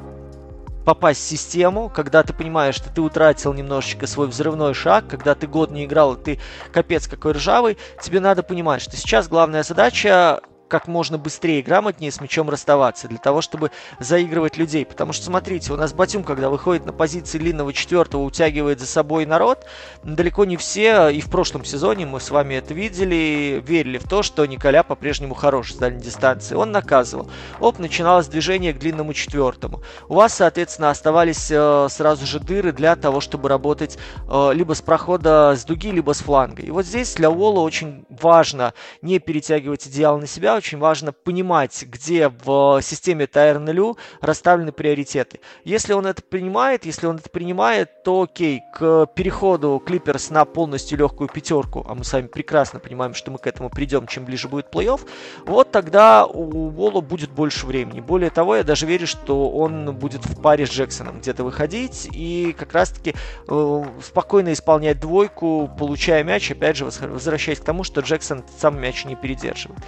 попасть в систему, когда ты понимаешь, что ты утратил немножечко свой взрывной шаг, когда ты год не играл, ты капец какой ржавый, тебе надо понимать, что сейчас главная задача как можно быстрее и грамотнее с мячом расставаться, для того, чтобы заигрывать людей. Потому что, смотрите, у нас Батюм, когда выходит на позиции длинного четвертого, утягивает за собой народ, далеко не все, и в прошлом сезоне мы с вами это видели, верили в то, что Николя по-прежнему хорош с дальней дистанции. Он наказывал. Оп, начиналось движение к длинному четвертому. У вас, соответственно, оставались э, сразу же дыры для того, чтобы работать э, либо с прохода с дуги, либо с фланга. И вот здесь для Уолла очень важно не перетягивать идеал на себя, очень важно понимать, где в системе TireNLU расставлены приоритеты. Если он это принимает, если он это принимает, то окей, к переходу Clippers на полностью легкую пятерку, а мы с вами прекрасно понимаем, что мы к этому придем, чем ближе будет плей-офф, вот тогда у Вола будет больше времени. Более того, я даже верю, что он будет в паре с Джексоном где-то выходить и как раз-таки э, спокойно исполнять двойку, получая мяч, опять же, возвращаясь к тому, что Джексон сам мяч не передерживает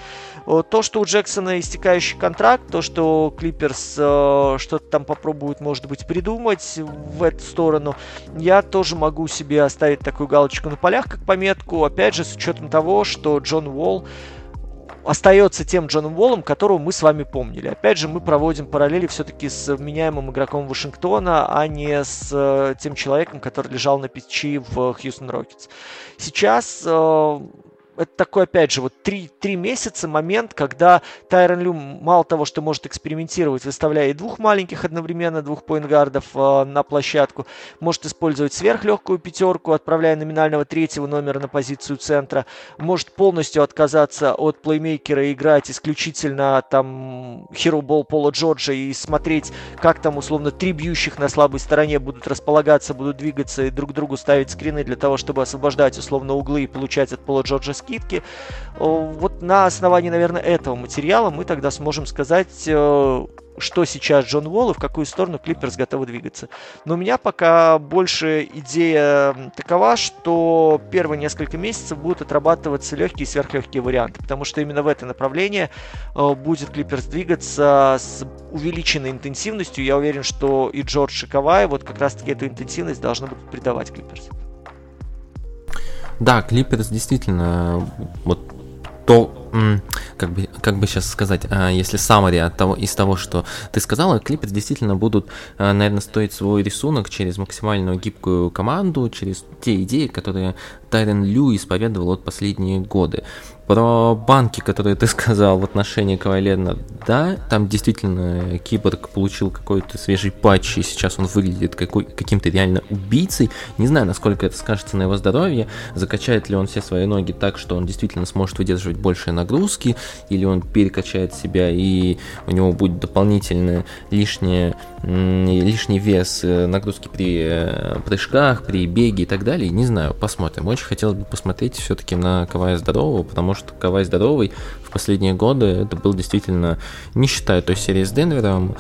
то, что у Джексона истекающий контракт, то, что Клиперс э, что-то там попробуют, может быть, придумать в эту сторону, я тоже могу себе оставить такую галочку на полях, как пометку, опять же, с учетом того, что Джон Уолл остается тем Джоном Уоллом, которого мы с вами помнили. Опять же, мы проводим параллели все-таки с вменяемым игроком Вашингтона, а не с э, тем человеком, который лежал на печи в Хьюстон Рокетс. Сейчас э, это такой, опять же, вот три, три месяца момент, когда Тайрон Лю мало того, что может экспериментировать, выставляя и двух маленьких одновременно, двух поинтгардов э, на площадку, может использовать сверхлегкую пятерку, отправляя номинального третьего номера на позицию центра, может полностью отказаться от плеймейкера и играть исключительно там Ball Пола Джорджа и смотреть, как там условно три бьющих на слабой стороне будут располагаться, будут двигаться и друг другу ставить скрины для того, чтобы освобождать условно углы и получать от Пола Джорджа скидки. Вот на основании, наверное, этого материала мы тогда сможем сказать, э, что сейчас Джон Уолл и в какую сторону Клиперс готовы двигаться. Но у меня пока больше идея такова, что первые несколько месяцев будут отрабатываться легкие и сверхлегкие варианты, потому что именно в это направление э, будет Клиперс двигаться с увеличенной интенсивностью. Я уверен, что и Джордж и Кавай вот как раз-таки эту интенсивность должны будут придавать Клиперс. Да, Клиперс действительно вот то, как бы, как бы сейчас сказать, а, если summary от того, из того, что ты сказала, Клиперс действительно будут, а, наверное, стоить свой рисунок через максимальную гибкую команду, через те идеи, которые Тайрен Лью исповедовал вот последние годы. Про банки, которые ты сказал в отношении Кавалена, да, там действительно Киборг получил какой-то свежий патч, и сейчас он выглядит каким-то реально убийцей. Не знаю, насколько это скажется на его здоровье, закачает ли он все свои ноги так, что он действительно сможет выдерживать большие нагрузки, или он перекачает себя, и у него будет дополнительно лишнее, лишний вес э, нагрузки при э, прыжках, при беге и так далее. Не знаю, посмотрим. Очень хотелось бы посмотреть все-таки на Кавая здорового, потому что Кавай здоровый в последние годы это был действительно, не считая той серии с Денвером,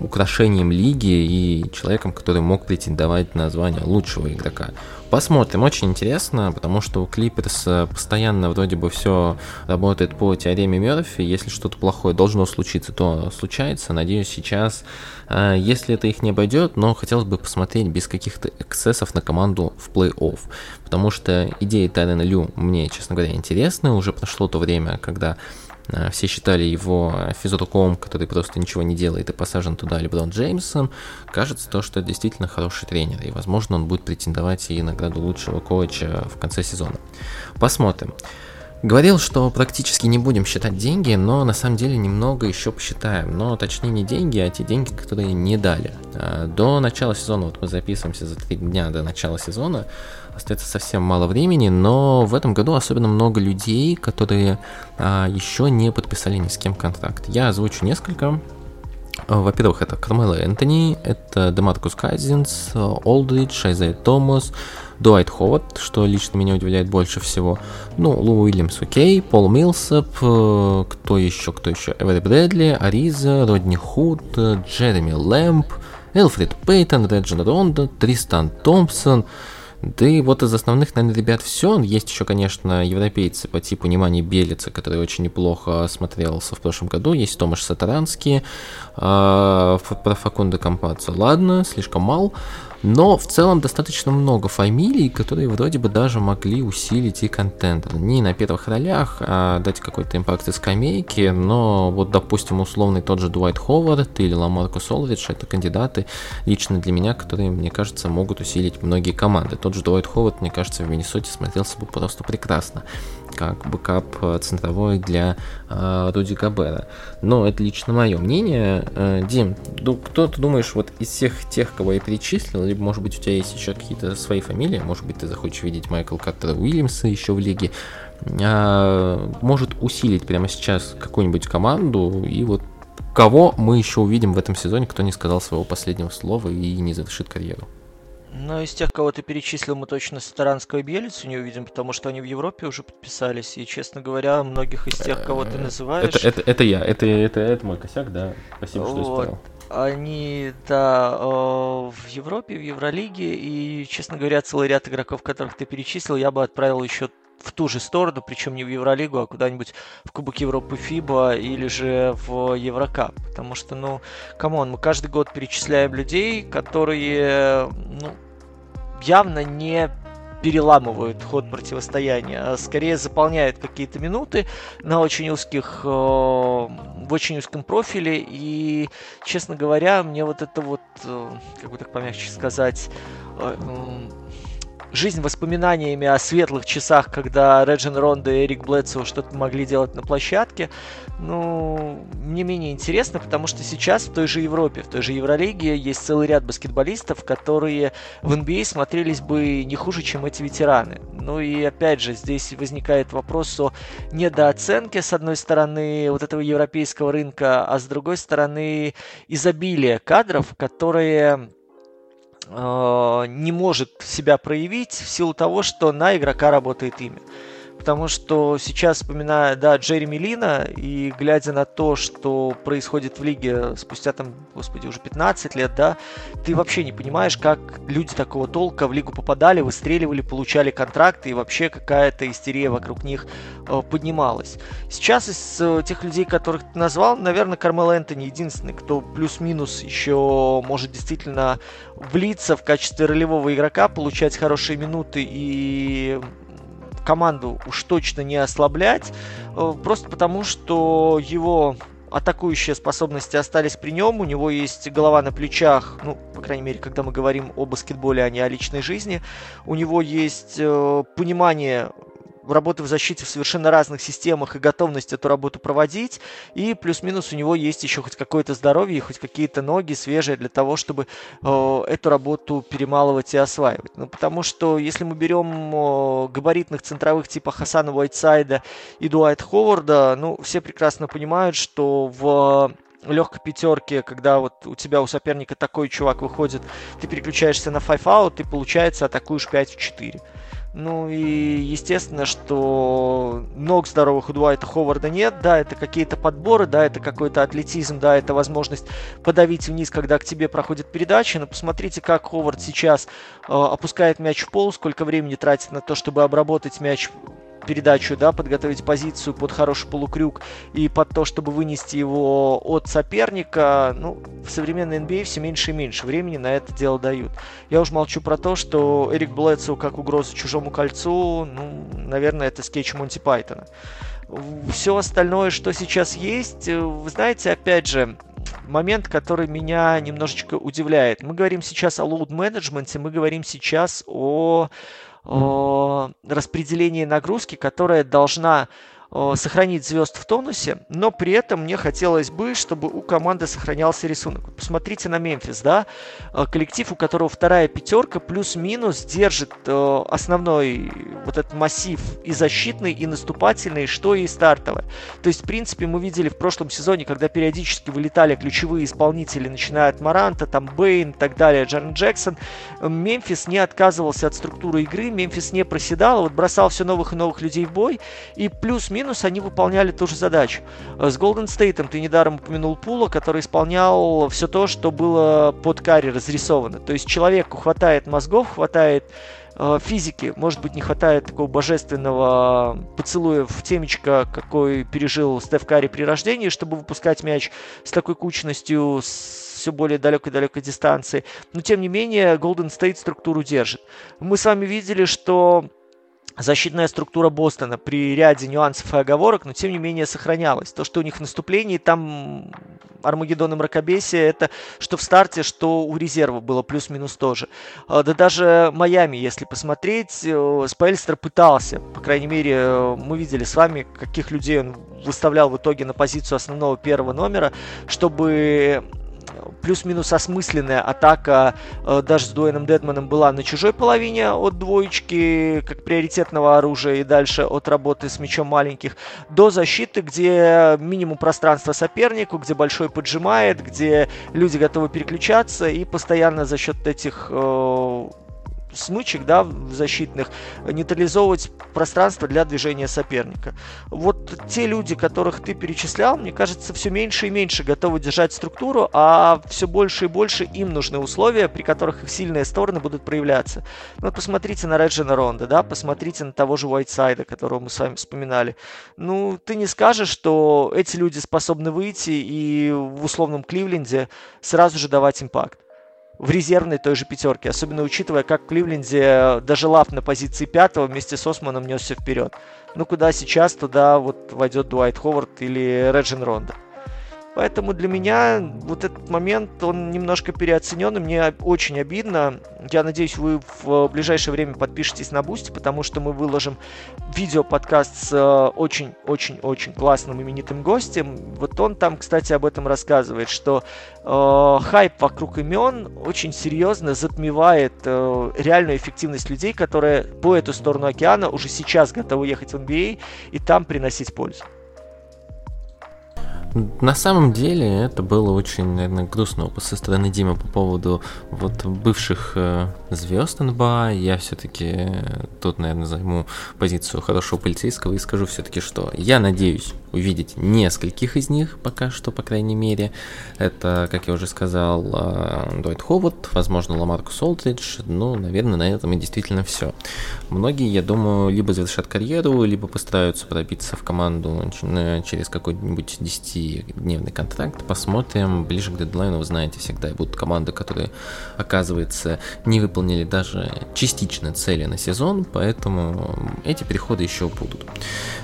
украшением лиги и человеком, который мог претендовать на звание лучшего игрока. Посмотрим, очень интересно, потому что у Клиперс постоянно вроде бы все работает по теореме Мерфи. Если что-то плохое должно случиться, то случается. Надеюсь, сейчас, э, если это их не обойдет, но хотелось бы посмотреть без каких-то эксцессов на команду в плей-офф. Потому что идеи Тайрена Лю мне, честно говоря, интересны. Уже прошло то время, когда Э, все считали его физруком, который просто ничего не делает и посажен туда Леброн Джеймсом. Кажется то, что это действительно хороший тренер, и, возможно, он будет претендовать и награду лучшего коуча в конце сезона. Посмотрим. Говорил, что практически не будем считать деньги, но на самом деле немного еще посчитаем. Но точнее не деньги, а те деньги, которые не дали. А, до начала сезона, вот мы записываемся за три дня до начала сезона, остается совсем мало времени, но в этом году особенно много людей, которые а, еще не подписали ни с кем контракт. Я озвучу несколько. Во-первых, это Кармело Энтони, это Демаркус Казинс, Олдридж, Айзай Томас, Дуайт Ховард, что лично меня удивляет больше всего. Ну, Лу Уильямс, окей, Пол Миллсэп, э, кто еще, кто еще? Эвери Брэдли, Ариза, Родни Худ, Джереми Лэмб, Элфрид Пейтон, Раджон Рондо, Тристан Томпсон, да и вот из основных, наверное, ребят все. Есть еще, конечно, европейцы по типу Немани Бьелицы, который очень неплохо смотрелся в прошлом году. Есть Томаш Саторански, э, про Факундо Кампаццо. Ладно, слишком мал. Но в целом достаточно много фамилий, которые вроде бы даже могли усилить контендера. Не на первых ролях, а дать какой-то impact из скамейки, но вот, допустим, условный тот же Дуайт Ховард или Ламаркус Олдридж, это кандидаты лично для меня, которые, мне кажется, могут усилить многие команды. Тот же Дуайт Ховард, мне кажется, в Миннесоте смотрелся бы просто прекрасно как бэкап э, центровой для э, Руди Габера. Но это лично мое мнение. Э, Дим, кто ты думаешь, вот из всех тех, кого я перечислил, либо, может быть, у тебя есть еще какие-то свои фамилии, может быть, ты захочешь видеть Майкла Каттера Уильямса еще в лиге, э, может усилить прямо сейчас какую-нибудь команду, и вот кого мы еще увидим в этом сезоне, кто не сказал своего последнего слова и не завершит карьеру? Ну, из тех, кого ты перечислил, мы точно Сатаранского и Белицу не увидим, потому что они в Европе уже подписались. И, честно говоря, многих из тех, кого ты называешь... Это, это, это я, это, это, это мой косяк, да. Спасибо, что вот. исправил. Они, да, э, в Европе, в Евролиге, и, честно говоря, целый ряд игроков, которых ты перечислил, я бы отправил еще в ту же сторону, причем не в Евролигу, а куда-нибудь в Кубок Европы ФИБА или же в Еврокап. Потому что, ну, come on, мы каждый год перечисляем людей, которые, ну, явно не переламывают ход противостояния, а скорее заполняют какие-то минуты на очень узких, э, в очень узком профиле. И, честно говоря, мне вот это вот, э, как бы так помягче сказать, э, жизнь воспоминаниями о светлых часах, когда Реджин Ронда и Эрик Блэдсоу что-то могли делать на площадке, ну, не менее интересно, потому что сейчас в той же Европе, в той же Евролиге есть целый ряд баскетболистов, которые в NBA а смотрелись бы не хуже, чем эти ветераны. Ну и опять же, здесь возникает вопрос о недооценке, с одной стороны, вот этого европейского рынка, а с другой стороны, изобилие кадров, которые не может себя проявить в силу того, что на игрока работает имя потому что сейчас, вспоминая, да, Джереми Лина, и глядя на то, что происходит в лиге спустя там, господи, уже 15 лет, да, ты вообще не понимаешь, как люди такого толка в лигу попадали, выстреливали, получали контракты, и вообще какая-то истерия вокруг них э, поднималась. Сейчас из э, тех людей, которых ты назвал, наверное, Кармел Энтони единственный, кто плюс-минус еще может действительно влиться в качестве ролевого игрока, получать хорошие минуты и команду уж точно не ослаблять, э, просто потому что его атакующие способности остались при нем, у него есть голова на плечах, ну, по крайней мере, когда мы говорим о баскетболе, а не о личной жизни, у него есть э, понимание работы в защите в совершенно разных системах и готовность эту работу проводить. И плюс-минус у него есть еще хоть какое-то здоровье, хоть какие-то ноги свежие для того, чтобы э, эту работу перемалывать и осваивать. Ну, потому что если мы берем э, габаритных центровых типа Хасана Уайтсайда и Дуайт Ховарда, ну, все прекрасно понимают, что в легкой пятерке, когда вот у тебя у соперника такой чувак выходит, ты переключаешься на 5 out, и получается атакуешь 5 в 4. Ну и естественно, что ног здоровых у Дуайта Ховарда нет. Да, это какие-то подборы, да, это какой-то атлетизм, да, это возможность подавить вниз, когда к тебе проходит передача. Но посмотрите, как Ховард сейчас э, опускает мяч в пол, сколько времени тратит на то, чтобы обработать мяч передачу, да, подготовить позицию под хороший полукрюк и под то, чтобы вынести его от соперника, ну, в современной NBA а все меньше и меньше времени на это дело дают. Я уж молчу про то, что Эрик Блэдсоу как угроза чужому кольцу, ну, наверное, это скетч Монти Пайтона. Все остальное, что сейчас есть, вы знаете, опять же, момент, который меня немножечко удивляет. Мы говорим сейчас о load менеджменте, мы говорим сейчас о распределении нагрузки, которая должна сохранить звезд в тонусе, но при этом мне хотелось бы, чтобы у команды сохранялся рисунок. Посмотрите на Мемфис, да, э, коллектив, у которого вторая пятерка плюс-минус держит э, основной вот этот массив и защитный, и наступательный, что и стартовый. То есть, в принципе, мы видели в прошлом сезоне, когда периодически вылетали ключевые исполнители, начиная от Маранта, там Бейн и так далее, Джарен Джексон, Мемфис не отказывался от структуры игры, Мемфис не проседал, вот бросал все новых и новых людей в бой, и плюс-минус плюс-минус они выполняли ту же задачу. Э, с Golden State ты недаром упомянул Пула, который исполнял все то, что было под карри разрисовано. То есть человеку хватает мозгов, хватает э, физики, может быть, не хватает такого божественного поцелуя в темечко, какой пережил Стеф Карри при рождении, чтобы выпускать мяч с такой кучностью, с все более далекой-далекой дистанции. Но, тем не менее, Golden State структуру держит. Мы с вами видели, что защитная структура Бостона при ряде нюансов и оговорок, но тем не менее сохранялась. То, что у них в наступлении там Армагеддон и Мракобесие, это что в старте, что у резерва было плюс-минус тоже. А, да даже Майами, если посмотреть, э, Спельстер пытался, по крайней мере, э, мы видели с вами, каких людей он выставлял в итоге на позицию основного первого номера, чтобы плюс-минус осмысленная атака э, даже с Дуэном Дедманом была на чужой половине от двоечки, как приоритетного оружия, и дальше от работы с мячом маленьких, до защиты, где минимум пространства сопернику, где большой поджимает, где люди готовы переключаться, и постоянно за счет этих э, смычек, да, защитных, нейтрализовывать пространство для движения соперника. Вот те люди, которых ты перечислял, мне кажется, все меньше и меньше готовы держать структуру, а все больше и больше им нужны условия, при которых их сильные стороны будут проявляться. Ну, вот посмотрите на Реджина Ронда, да, посмотрите на того же Уайтсайда, которого мы с вами вспоминали. Ну, ты не скажешь, что эти люди способны выйти и в условном Кливленде сразу же давать impact в резервной той же пятерке, особенно учитывая, как в Кливленде даже Лав на позиции пятого вместе с Османом несся вперед. Ну, куда сейчас, туда вот войдет Дуайт Ховард или Раджон Рондо. Поэтому для меня вот этот момент, он немножко переоценен, и мне очень обидно. Я надеюсь, вы в ближайшее время подпишетесь на Бусти, потому что мы выложим видео-подкаст с очень-очень-очень классным именитым гостем. Вот он там, кстати, об этом рассказывает, что э, хайп вокруг имен очень серьезно затмевает э, реальную эффективность людей, которые по эту сторону океана уже сейчас готовы ехать в NBA и там приносить пользу. На самом деле это было очень, наверное, грустно со стороны Димы по поводу вот бывших э, звезд НБА. Я все-таки э, тут, наверное, займу позицию хорошего полицейского и скажу все-таки, что я надеюсь увидеть нескольких из них пока что, по крайней мере. Это, как я уже сказал, э, Дуайт Ховард, возможно, Ламаркус Олтридж. Ну, наверное, на этом и действительно все. Многие, я думаю, либо завершат карьеру, либо постараются пробиться в команду через какой-нибудь 10 дневный контракт. Посмотрим. Ближе к дедлайну, вы знаете, всегда будут команды, которые, оказывается, не выполнили даже частично цели на сезон, поэтому эти переходы еще будут.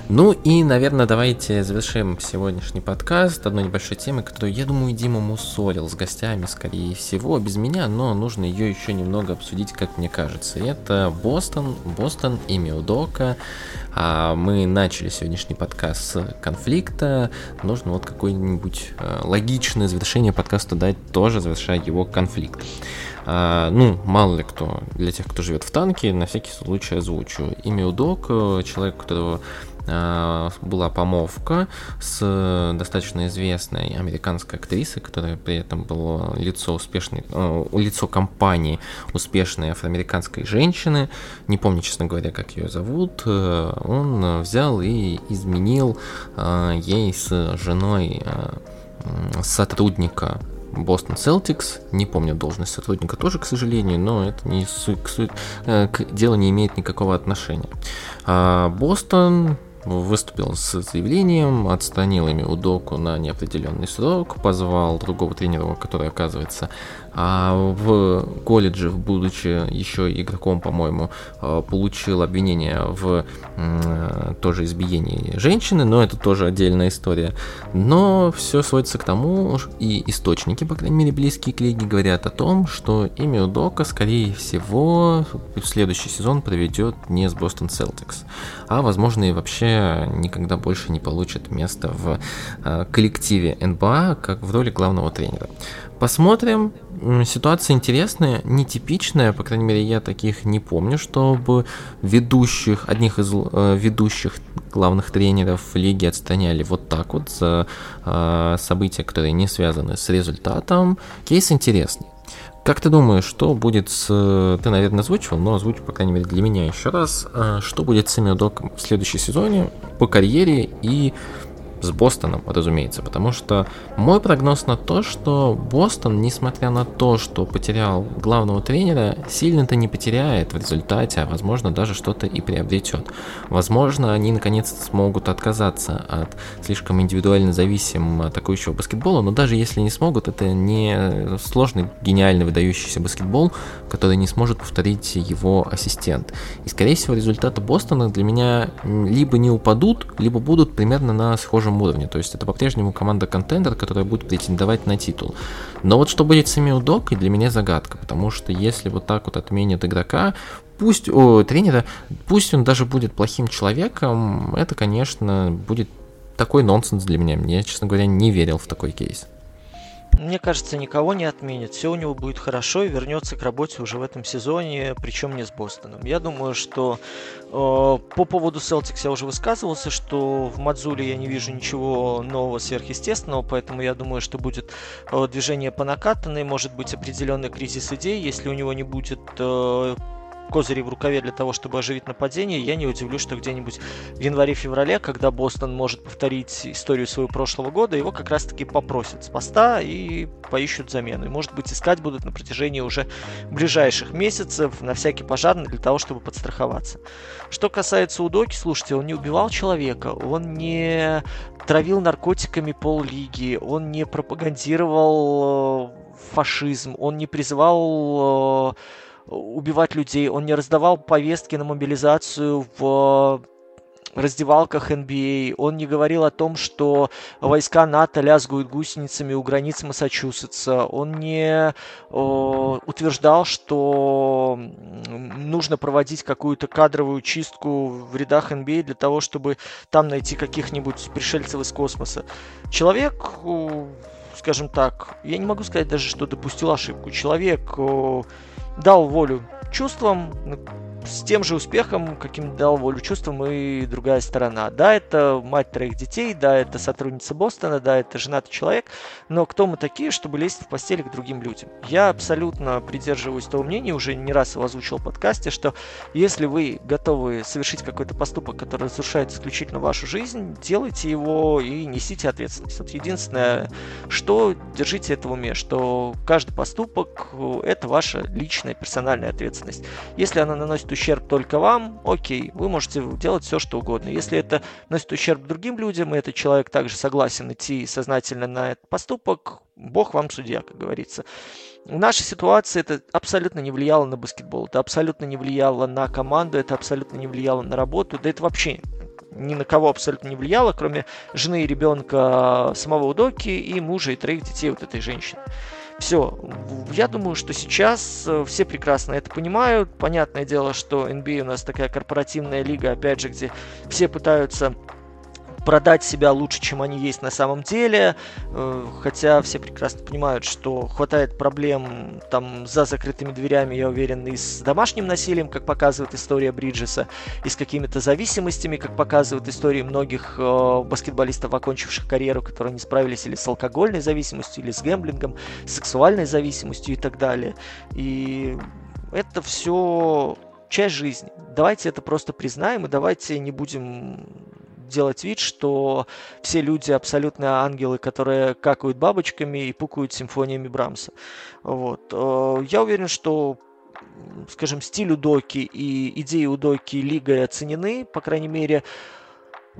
Ну и, наверное, давайте завершим сегодняшний подкаст одной небольшой темой, которую, я думаю, Дима мусорил с гостями, скорее всего, без меня, но нужно ее еще немного обсудить, как мне кажется. Это Бостон, Бостон и Милдока. А мы начали сегодняшний подкаст с конфликта. Нужно вот какое-нибудь э, логичное завершение подкаста дать, тоже завершая его конфликт. А, ну, мало ли кто, для тех, кто живет в танке, на всякий случай озвучу. Имя Удок, человек, у которого была помолвка с достаточно известной американской актрисой, которая при этом было лицо успешной, э, лицо компании успешной афроамериканской женщины. Не помню, честно говоря, как ее зовут. Э, он взял и изменил э, ей с женой сотрудника Бостон Celtics, не помню должность сотрудника тоже, к сожалению, но это не к, к делу не имеет никакого отношения. А Бостон выступил с заявлением, отстранил ими Удоку на неопределенный срок, позвал другого тренера, который, оказывается, а в колледже, будучи еще игроком, по-моему, а, получил обвинение в тоже избиении женщины, но это тоже отдельная история. Но все сводится к тому, и источники, по крайней мере, близкие к лиге, говорят о том, что имя Удока, скорее всего, в следующий сезон проведет не с Бостон Селтикс, а, возможно, и вообще никогда больше не получит место в а, коллективе НБА, как в роли главного тренера. Посмотрим. Ситуация интересная, нетипичная, по крайней мере, я таких не помню, чтобы ведущих, одних из э, ведущих главных тренеров лиги отстраняли вот так вот за э, события, которые не связаны с результатом. Кейс интересный. Как ты думаешь, что будет с... Ты, наверное, озвучивал, но озвучу, по крайней мере, для меня еще раз. Э, что будет с Семидоком в следующем сезоне по карьере и с Бостоном, разумеется, потому что мой прогноз на то, что Бостон, несмотря на то, что потерял главного тренера, сильно-то не потеряет в результате, а возможно даже что-то и приобретет. Возможно, они наконец смогут отказаться от слишком индивидуально зависимого атакующего баскетбола, но даже если не смогут, это не сложный, гениальный, выдающийся баскетбол, который не сможет повторить его ассистент. И, скорее всего, результаты Бостона для меня либо не упадут, либо будут примерно на схожем похожем уровне. То есть это по-прежнему команда контендер, которая будет претендовать на титул. Но вот что будет с Эмил Док, для меня загадка, потому что если вот так вот отменят игрока, пусть, о, тренера, пусть он даже будет плохим человеком, это, конечно, будет такой нонсенс для меня. Мне, честно говоря, не верил в такой кейс. Мне кажется, никого не отменит. Все у него будет хорошо и вернется к работе уже в этом сезоне, причем не с Бостоном. Я думаю, что э, по поводу Celtics я уже высказывался, что в Мадзуле я не вижу ничего нового сверхъестественного, поэтому я думаю, что будет э, движение по накатанной, может быть определенный кризис идей, если у него не будет э, козырей в рукаве для того, чтобы оживить нападение, я не удивлюсь, что где-нибудь в январе-феврале, когда Бостон может повторить историю своего прошлого года, его как раз-таки попросят с поста и поищут замену. И, может быть, искать будут на протяжении уже ближайших месяцев на всякий пожарный для того, чтобы подстраховаться. Что касается Удоки, слушайте, он не убивал человека, он не травил наркотиками пол лиги, он не пропагандировал э, фашизм, он не призывал э, убивать людей, он не раздавал повестки на мобилизацию в раздевалках NBA. Он не говорил о том, что войска НАТО лязгают гусеницами у границ Массачусетса. Он не о, утверждал, что нужно проводить какую-то кадровую чистку в рядах NBA для того, чтобы там найти каких-нибудь пришельцев из космоса. Человек скажем так, я не могу сказать даже, что допустил ошибку. Человек дал волю чувствам, с тем же успехом, каким дал волю чувствам и другая сторона. Да, это мать троих детей, да, это сотрудница Бостона, да, это женатый человек, но кто мы такие, чтобы лезть в постели к другим людям? Я абсолютно придерживаюсь того мнения, уже не раз его озвучил в подкасте, что если вы готовы совершить какой-то поступок, который разрушает исключительно вашу жизнь, делайте его и несите ответственность. Вот единственное, что держите это в уме, что каждый поступок – это ваша личная персональная ответственность. Если она наносит наносит ущерб только вам, окей, вы можете делать все, что угодно. Если это наносит ущерб другим людям, и этот человек также согласен идти сознательно на этот поступок, бог вам судья, как говорится. В нашей ситуации это абсолютно не влияло на баскетбол, это абсолютно не влияло на команду, это абсолютно не влияло на работу, да это вообще ни на кого абсолютно не влияло, кроме жены и ребенка самого Удоки и мужа и троих детей вот этой женщины. Все, я думаю, что сейчас э, все прекрасно это понимают. Понятное дело, что NBA у нас такая корпоративная лига, опять же, где все пытаются продать себя лучше, чем они есть на самом деле, э, хотя все прекрасно понимают, что хватает проблем там за закрытыми дверями, я уверен, и с домашним насилием, как показывает история Бриджеса, и с какими-то зависимостями, как показывают истории многих э, баскетболистов, окончивших карьеру, которые не справились или с алкогольной зависимостью, или с гэмблингом, сексуальной зависимостью и так далее. И это все часть жизни. Давайте это просто признаем и давайте не будем делать вид, что все люди абсолютно ангелы, которые какают бабочками и пукают симфониями Брамса. Вот. Э, я уверен, что скажем, стиль Удоки и идеи Удоки лигой оценены, по крайней мере,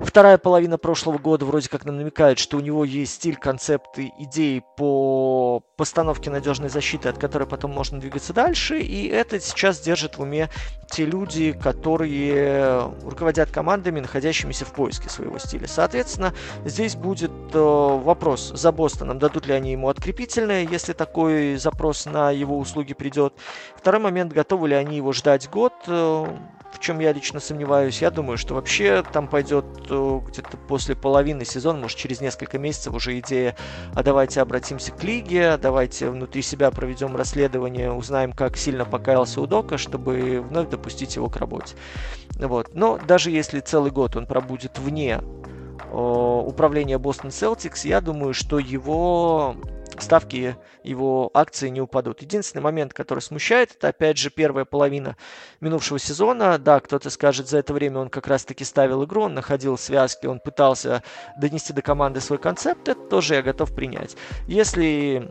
Вторая половина прошлого года вроде как нам намекает, что у него есть стиль, концепты, идеи по постановке надежной защиты, от которой потом можно двигаться дальше. И это сейчас держит в уме те люди, которые руководят командами, находящимися в поиске своего стиля. Соответственно, здесь будет э, вопрос за Бостоном, дадут ли они ему открепительное, если такой запрос на его услуги придет. Второй момент, готовы ли они его ждать год, э, в чем я лично сомневаюсь. Я думаю, что вообще там пойдет э, где-то после половины сезона, может через несколько месяцев уже идея, а давайте обратимся к лиге, давайте внутри себя проведем расследование, узнаем, как сильно покаялся Удока, чтобы вновь допустить его к работе. Вот. Но даже если целый год он пробудет вне э, управления Бостон Celtics, я думаю, что его ставки его акции не упадут. Единственный момент, который смущает, это опять же первая половина минувшего сезона. Да, кто-то скажет, за это время он как раз-таки ставил игру, он находил связки, он пытался донести до команды свой концепт, это тоже я готов принять. Если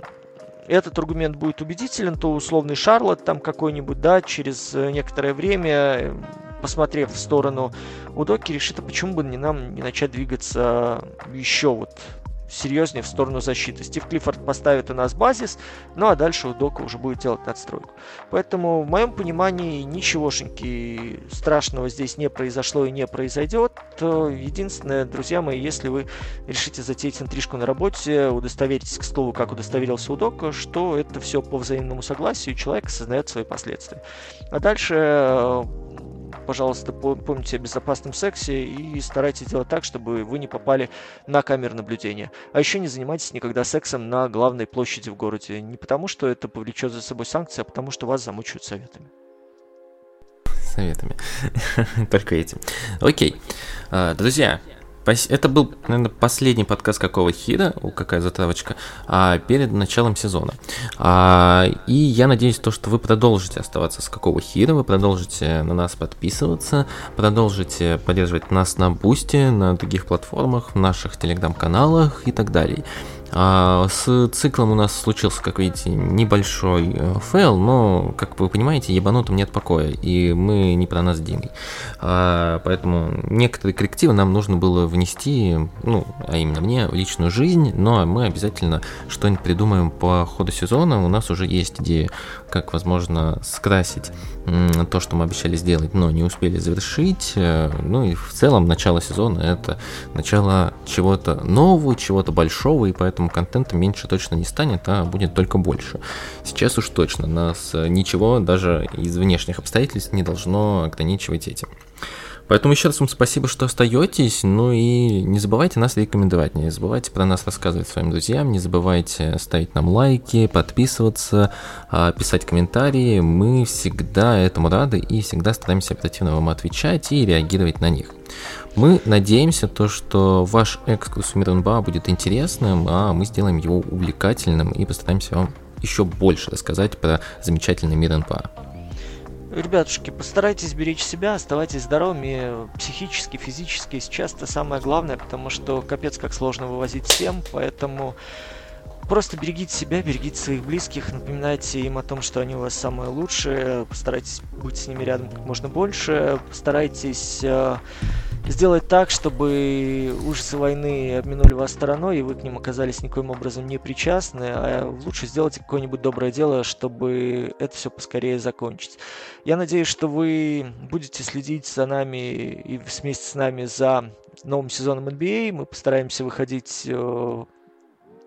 этот аргумент будет убедителен, то условный Шарлот там какой-нибудь, да, через некоторое время посмотрев в сторону Удоки, решит, а почему бы не нам не начать двигаться еще вот серьезнее в сторону защиты. Стив Клиффорд поставит у нас базис, ну а дальше у Дока уже будет делать надстройку. Поэтому в моем понимании ничегошеньки страшного здесь не произошло и не произойдет. Единственное, друзья мои, если вы решите затеять интрижку на работе, удостоверитесь, к слову, как удостоверился у Дока, что это все по взаимному согласию, и человек осознает свои последствия. А дальше пожалуйста, помните о безопасном сексе и старайтесь делать так, чтобы вы не попали на камеры наблюдения. А еще не занимайтесь никогда сексом на главной площади в городе. Не потому, что это повлечет за собой санкции, а потому, что вас замучают советами. Советами. Только этим. Окей. А, это был, наверное, последний подкаст какого хида, какая затравочка, а, перед началом сезона. А, и я надеюсь, то, что вы продолжите оставаться с какого хида, вы продолжите на нас подписываться, продолжите поддерживать нас на Boosty, на других платформах, в наших телеграм-каналах и так далее. А с циклом у нас случился, как видите, небольшой э, fail, но, как вы понимаете, ебанутым нет покоя, и мы не про нас с. А, поэтому некоторые коррективы нам нужно было внести, ну, а именно мне, в личную жизнь, но мы обязательно что-нибудь придумаем по ходу сезона. У нас уже есть идея, как, возможно, скрасить то, что мы обещали сделать, но не успели завершить. Э, ну и в целом начало сезона это начало чего-то нового, чего-то большого, и поэтому поэтому контента меньше точно не станет, а будет только больше. Сейчас уж точно нас ничего даже из внешних обстоятельств не должно ограничивать этим. Поэтому еще раз вам спасибо, что остаетесь. Ну и не забывайте нас рекомендовать, не забывайте про нас рассказывать своим друзьям, не забывайте ставить нам лайки, подписываться, а, писать комментарии. Мы всегда этому рады и всегда стараемся оперативно вам отвечать и реагировать на них. Мы надеемся, то, что ваш экскурс в мир НБА будет интересным, а мы сделаем его увлекательным и постараемся вам еще больше рассказать про замечательный мир НБА. Ребятушки, постарайтесь беречь себя, оставайтесь здоровыми психически, физически. Сейчас это самое главное, потому что капец как сложно вывозить всем, поэтому просто берегите себя, берегите своих близких, напоминайте им о том, что они у вас самые лучшие, постарайтесь быть с ними рядом как можно больше, постарайтесь э, сделать так, чтобы ужасы войны обминули вас стороной, и вы к ним оказались никоим образом не причастны, а лучше сделайте какое-нибудь доброе дело, чтобы это все поскорее закончить. Я надеюсь, что вы будете следить за нами и вместе с нами за новым сезоном NBA. Мы постараемся выходить э,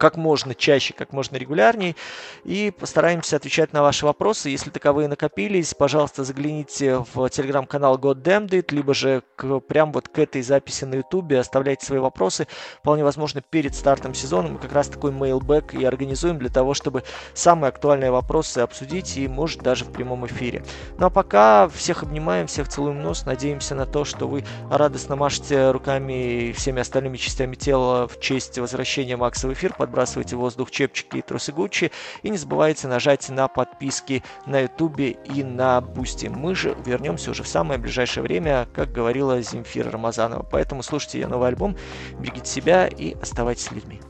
как можно чаще, как можно регулярней. И постараемся отвечать на ваши вопросы. Если таковые накопились, пожалуйста, загляните в телеграм-канал Goddamned либо же к, прям вот к этой записи на ютубе оставляйте свои вопросы. Вполне возможно, перед стартом сезона мы как раз такой mailback и организуем для того, чтобы самые актуальные вопросы обсудить и, может, даже в прямом эфире. Ну а пока всех обнимаем, всех целуем нос, надеемся на то, что вы радостно машете руками и всеми остальными частями тела в честь возвращения Макса в эфир. Под подбрасывайте в воздух чепчики и трусы Гуччи. И не забывайте нажать на подписки на Ютубе и на Boosty. Мы же вернемся уже в самое ближайшее время, как говорила Земфира Рамазанова. Поэтому слушайте ее новый альбом, берегите себя и оставайтесь людьми.